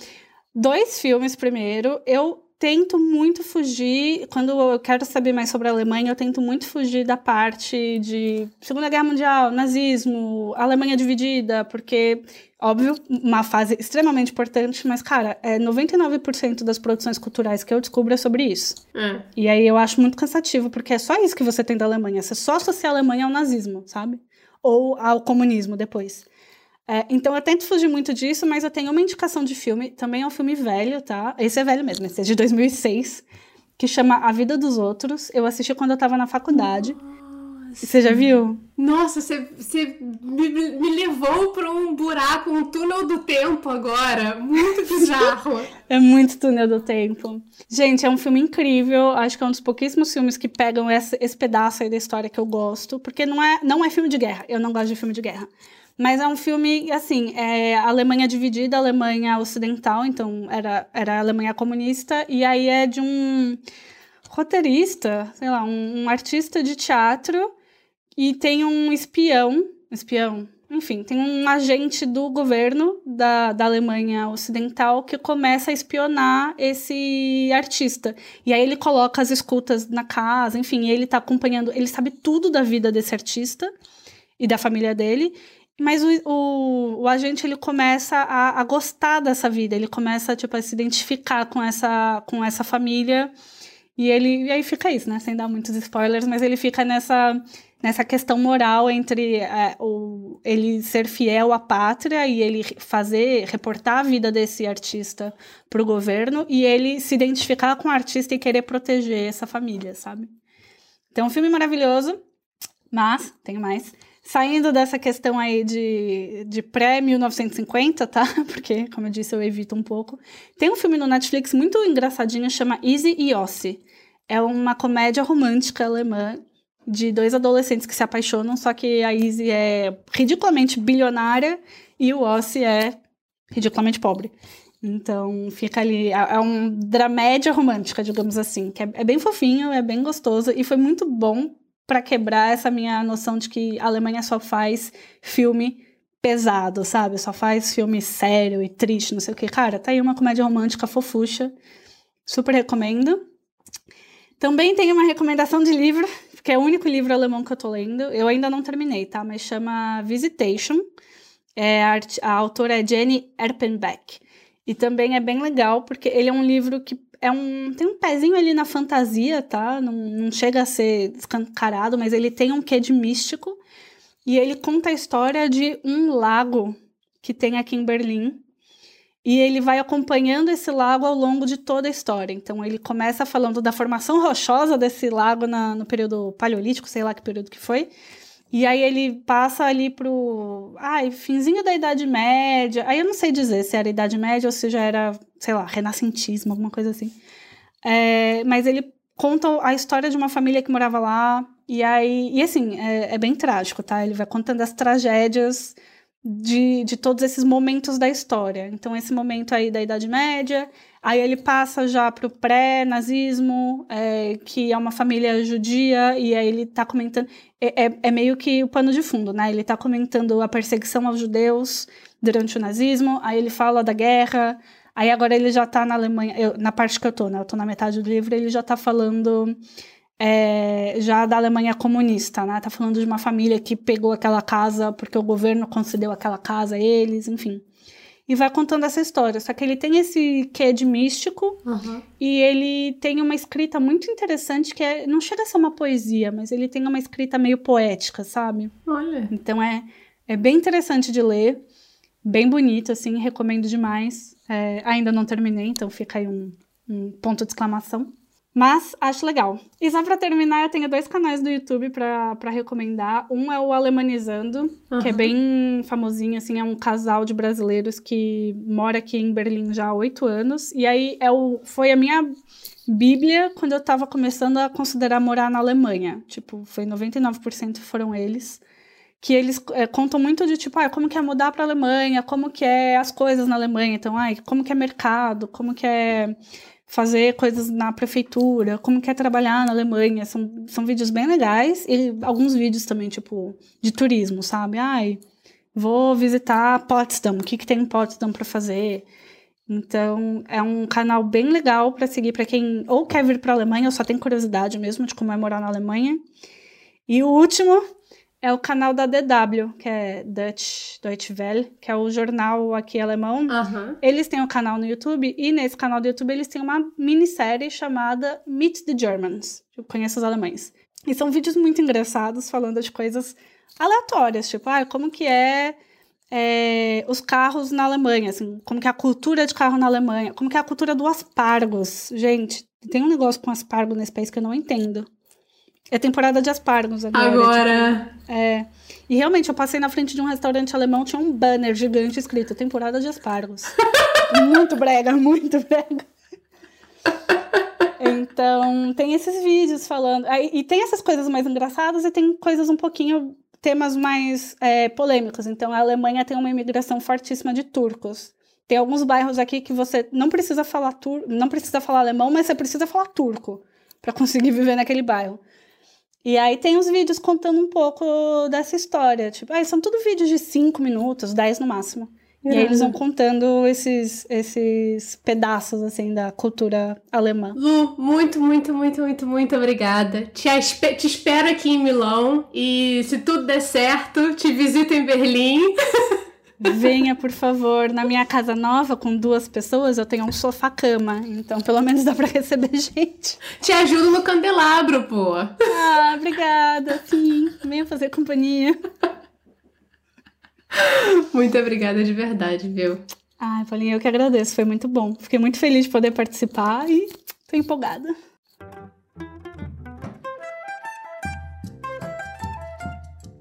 dois filmes primeiro. Eu tento muito fugir, quando eu quero saber mais sobre a Alemanha, eu tento muito fugir da parte de Segunda Guerra Mundial, nazismo, Alemanha dividida, porque, óbvio, uma fase extremamente importante, mas, cara, é 99% das produções culturais que eu descubro é sobre isso. É. E aí eu acho muito cansativo, porque é só isso que você tem da Alemanha, você só associa a Alemanha ao nazismo, sabe? Ou ao comunismo depois. É, então eu tento fugir muito disso, mas eu tenho uma indicação de filme, também é um filme velho, tá? Esse é velho mesmo, esse é de 2006, que chama A Vida dos Outros. Eu assisti quando eu tava na faculdade. Nossa. Você já viu? Nossa, você, você me, me levou para um buraco, um túnel do tempo agora. Muito bizarro. é muito túnel do tempo. Gente, é um filme incrível. Acho que é um dos pouquíssimos filmes que pegam esse, esse pedaço aí da história que eu gosto. Porque não é, não é filme de guerra. Eu não gosto de filme de guerra. Mas é um filme, assim, é Alemanha dividida, Alemanha ocidental, então era, era Alemanha comunista, e aí é de um roteirista, sei lá, um, um artista de teatro, e tem um espião, espião, enfim, tem um agente do governo da, da Alemanha Ocidental que começa a espionar esse artista. E aí ele coloca as escutas na casa, enfim, ele tá acompanhando, ele sabe tudo da vida desse artista e da família dele. Mas o, o, o, agente ele começa a, a, gostar dessa vida, ele começa tipo, a se identificar com essa, com essa família E ele e aí fica isso, né? Sem dar muitos spoilers, mas ele fica nessa nessa questão moral entre é, o, ele ser fiel à pátria e ele fazer, reportar a vida desse artista para o governo e ele se identificar com o artista e querer proteger essa família, sabe? Então, um filme maravilhoso, mas, tem mais, saindo dessa questão aí de, de pré-1950, tá? Porque, como eu disse, eu evito um pouco. Tem um filme no Netflix muito engraçadinho, chama Easy e Ossie. É uma comédia romântica alemã de dois adolescentes que se apaixonam, só que a Izzy é ridiculamente bilionária e o Ossie é ridiculamente pobre. Então fica ali, é, é um dramédia romântica, digamos assim, que é, é bem fofinho, é bem gostoso e foi muito bom para quebrar essa minha noção de que a Alemanha só faz filme pesado, sabe? Só faz filme sério e triste, não sei o que. Cara, tá aí uma comédia romântica fofucha. Super recomendo. Também tem uma recomendação de livro que é o único livro alemão que eu tô lendo. Eu ainda não terminei, tá? Mas chama Visitation. É, a, a autora é Jenny Erpenbeck. E também é bem legal, porque ele é um livro que é um, tem um pezinho ali na fantasia, tá? Não, não chega a ser escancarado, mas ele tem um quê de místico. E ele conta a história de um lago que tem aqui em Berlim, e ele vai acompanhando esse lago ao longo de toda a história. Então, ele começa falando da formação rochosa desse lago na, no período paleolítico, sei lá que período que foi. E aí ele passa ali pro. Ai, finzinho da Idade Média. Aí eu não sei dizer se era Idade Média ou se já era, sei lá, renascentismo, alguma coisa assim. É, mas ele conta a história de uma família que morava lá. E aí. E assim, é, é bem trágico, tá? Ele vai contando as tragédias de, de todos esses momentos da história. Então, esse momento aí da Idade Média, aí ele passa já para o pré-nazismo, é, que é uma família judia, e aí ele está comentando. É, é, é, meio que o pano de fundo, né? Ele está comentando a perseguição aos judeus durante o nazismo, aí ele fala da guerra. Aí agora ele já está na Alemanha, eu, na parte que eu tô, né? Eu tô na metade do livro, ele já está falando é, já da Alemanha comunista, né? Tá falando de uma família que pegou aquela casa porque o governo concedeu aquela casa a eles, enfim. E vai contando essa história. Só que ele tem esse quê de místico uhum. e ele tem uma escrita muito interessante que é, não chega a ser uma poesia, mas ele tem uma escrita meio poética, sabe? Olha. Então é, é bem interessante de ler, bem bonito, assim, recomendo demais. É, ainda não terminei, então fica aí um, um ponto de exclamação. Mas acho legal. E só pra terminar, eu tenho dois canais do YouTube pra, recomendar. Um é o Alemanizando, uhum. que é bem famosinho, assim, é um casal de brasileiros que mora aqui em Berlim já há oito anos. E aí é o, foi a minha bíblia quando eu tava começando a considerar morar na Alemanha. Tipo, foi 99% foram eles. Que eles é, contam muito de, tipo, ah, como que é mudar pra Alemanha, como que é as coisas na Alemanha. Então, ah, como que é mercado, como que é fazer coisas na prefeitura, como quer trabalhar na Alemanha. São, são vídeos bem legais e alguns vídeos também, tipo, de turismo, sabe? Ai, vou visitar Potsdam, o que, que tem em Potsdam para fazer? Então, é um canal bem legal para seguir para quem ou quer vir para a Alemanha ou só tem curiosidade mesmo de como é morar na Alemanha. E o último é o canal da DW, que é Dutch, Deutsche Welle, que é o jornal aqui alemão. Uhum. Eles têm um canal no YouTube e nesse canal do YouTube eles têm uma minissérie chamada Meet the Germans. Eu conheço os alemães. E são vídeos muito engraçados falando de coisas aleatórias, tipo, ah, como que é, é, os carros na Alemanha, assim, como que é a cultura de carro na Alemanha, como que é a cultura do aspargos. Gente, tem um negócio com aspargo nesse país que eu não entendo. É temporada de aspargos agora. Agora. Tipo, é. E realmente, eu passei na frente de um restaurante alemão, tinha um banner gigante escrito temporada de aspargos. muito brega, muito brega. Então, tem esses vídeos falando. E tem essas coisas mais engraçadas e tem coisas um pouquinho. temas mais é, polêmicos. Então, a Alemanha tem uma imigração fortíssima de turcos. Tem alguns bairros aqui que você não precisa falar tur não precisa falar alemão, mas você precisa falar turco para conseguir viver naquele bairro. E aí tem os vídeos contando um pouco dessa história. Tipo, aí são tudo vídeos de 5 minutos, 10 no máximo. E aí eles vão contando esses, esses pedaços, assim, da cultura alemã. Lu, muito, muito, muito, muito, muito obrigada. Te, te espero aqui em Milão. E se tudo der certo, te visito em Berlim. venha, por favor. Na minha casa nova, com duas pessoas, eu tenho um sofá-cama. Então, pelo menos dá pra receber gente. Te ajudo no candelabro, pô. Ah, obrigada. Sim, venha fazer companhia. Muito obrigada de verdade, viu? Ai, Paulinha, eu que agradeço. Foi muito bom. Fiquei muito feliz de poder participar e tô empolgada.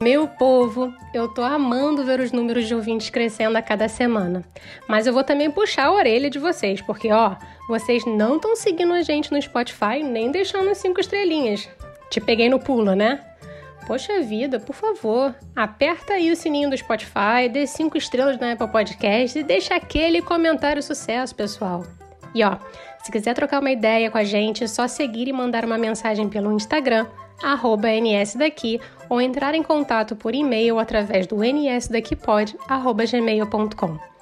Meu povo, eu tô amando ver os números de ouvintes crescendo a cada semana. Mas eu vou também puxar a orelha de vocês, porque ó, vocês não estão seguindo a gente no Spotify nem deixando as cinco estrelinhas. Te peguei no pulo, né? Poxa vida, por favor, aperta aí o sininho do Spotify, dê cinco estrelas na Apple Podcast e deixa aquele comentário sucesso, pessoal. E ó, se quiser trocar uma ideia com a gente, é só seguir e mandar uma mensagem pelo Instagram nsdaqui ou entrar em contato por e-mail através do nsdaquipod.gmail.com.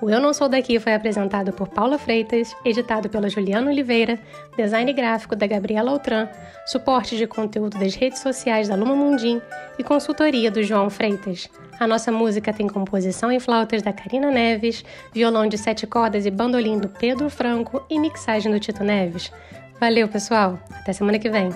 O Eu Não Sou Daqui foi apresentado por Paula Freitas, editado pela Juliana Oliveira, design gráfico da Gabriela Altran, suporte de conteúdo das redes sociais da Luma Mundim e consultoria do João Freitas. A nossa música tem composição em flautas da Karina Neves, violão de sete cordas e bandolim do Pedro Franco e mixagem do Tito Neves. Valeu, pessoal! Até semana que vem!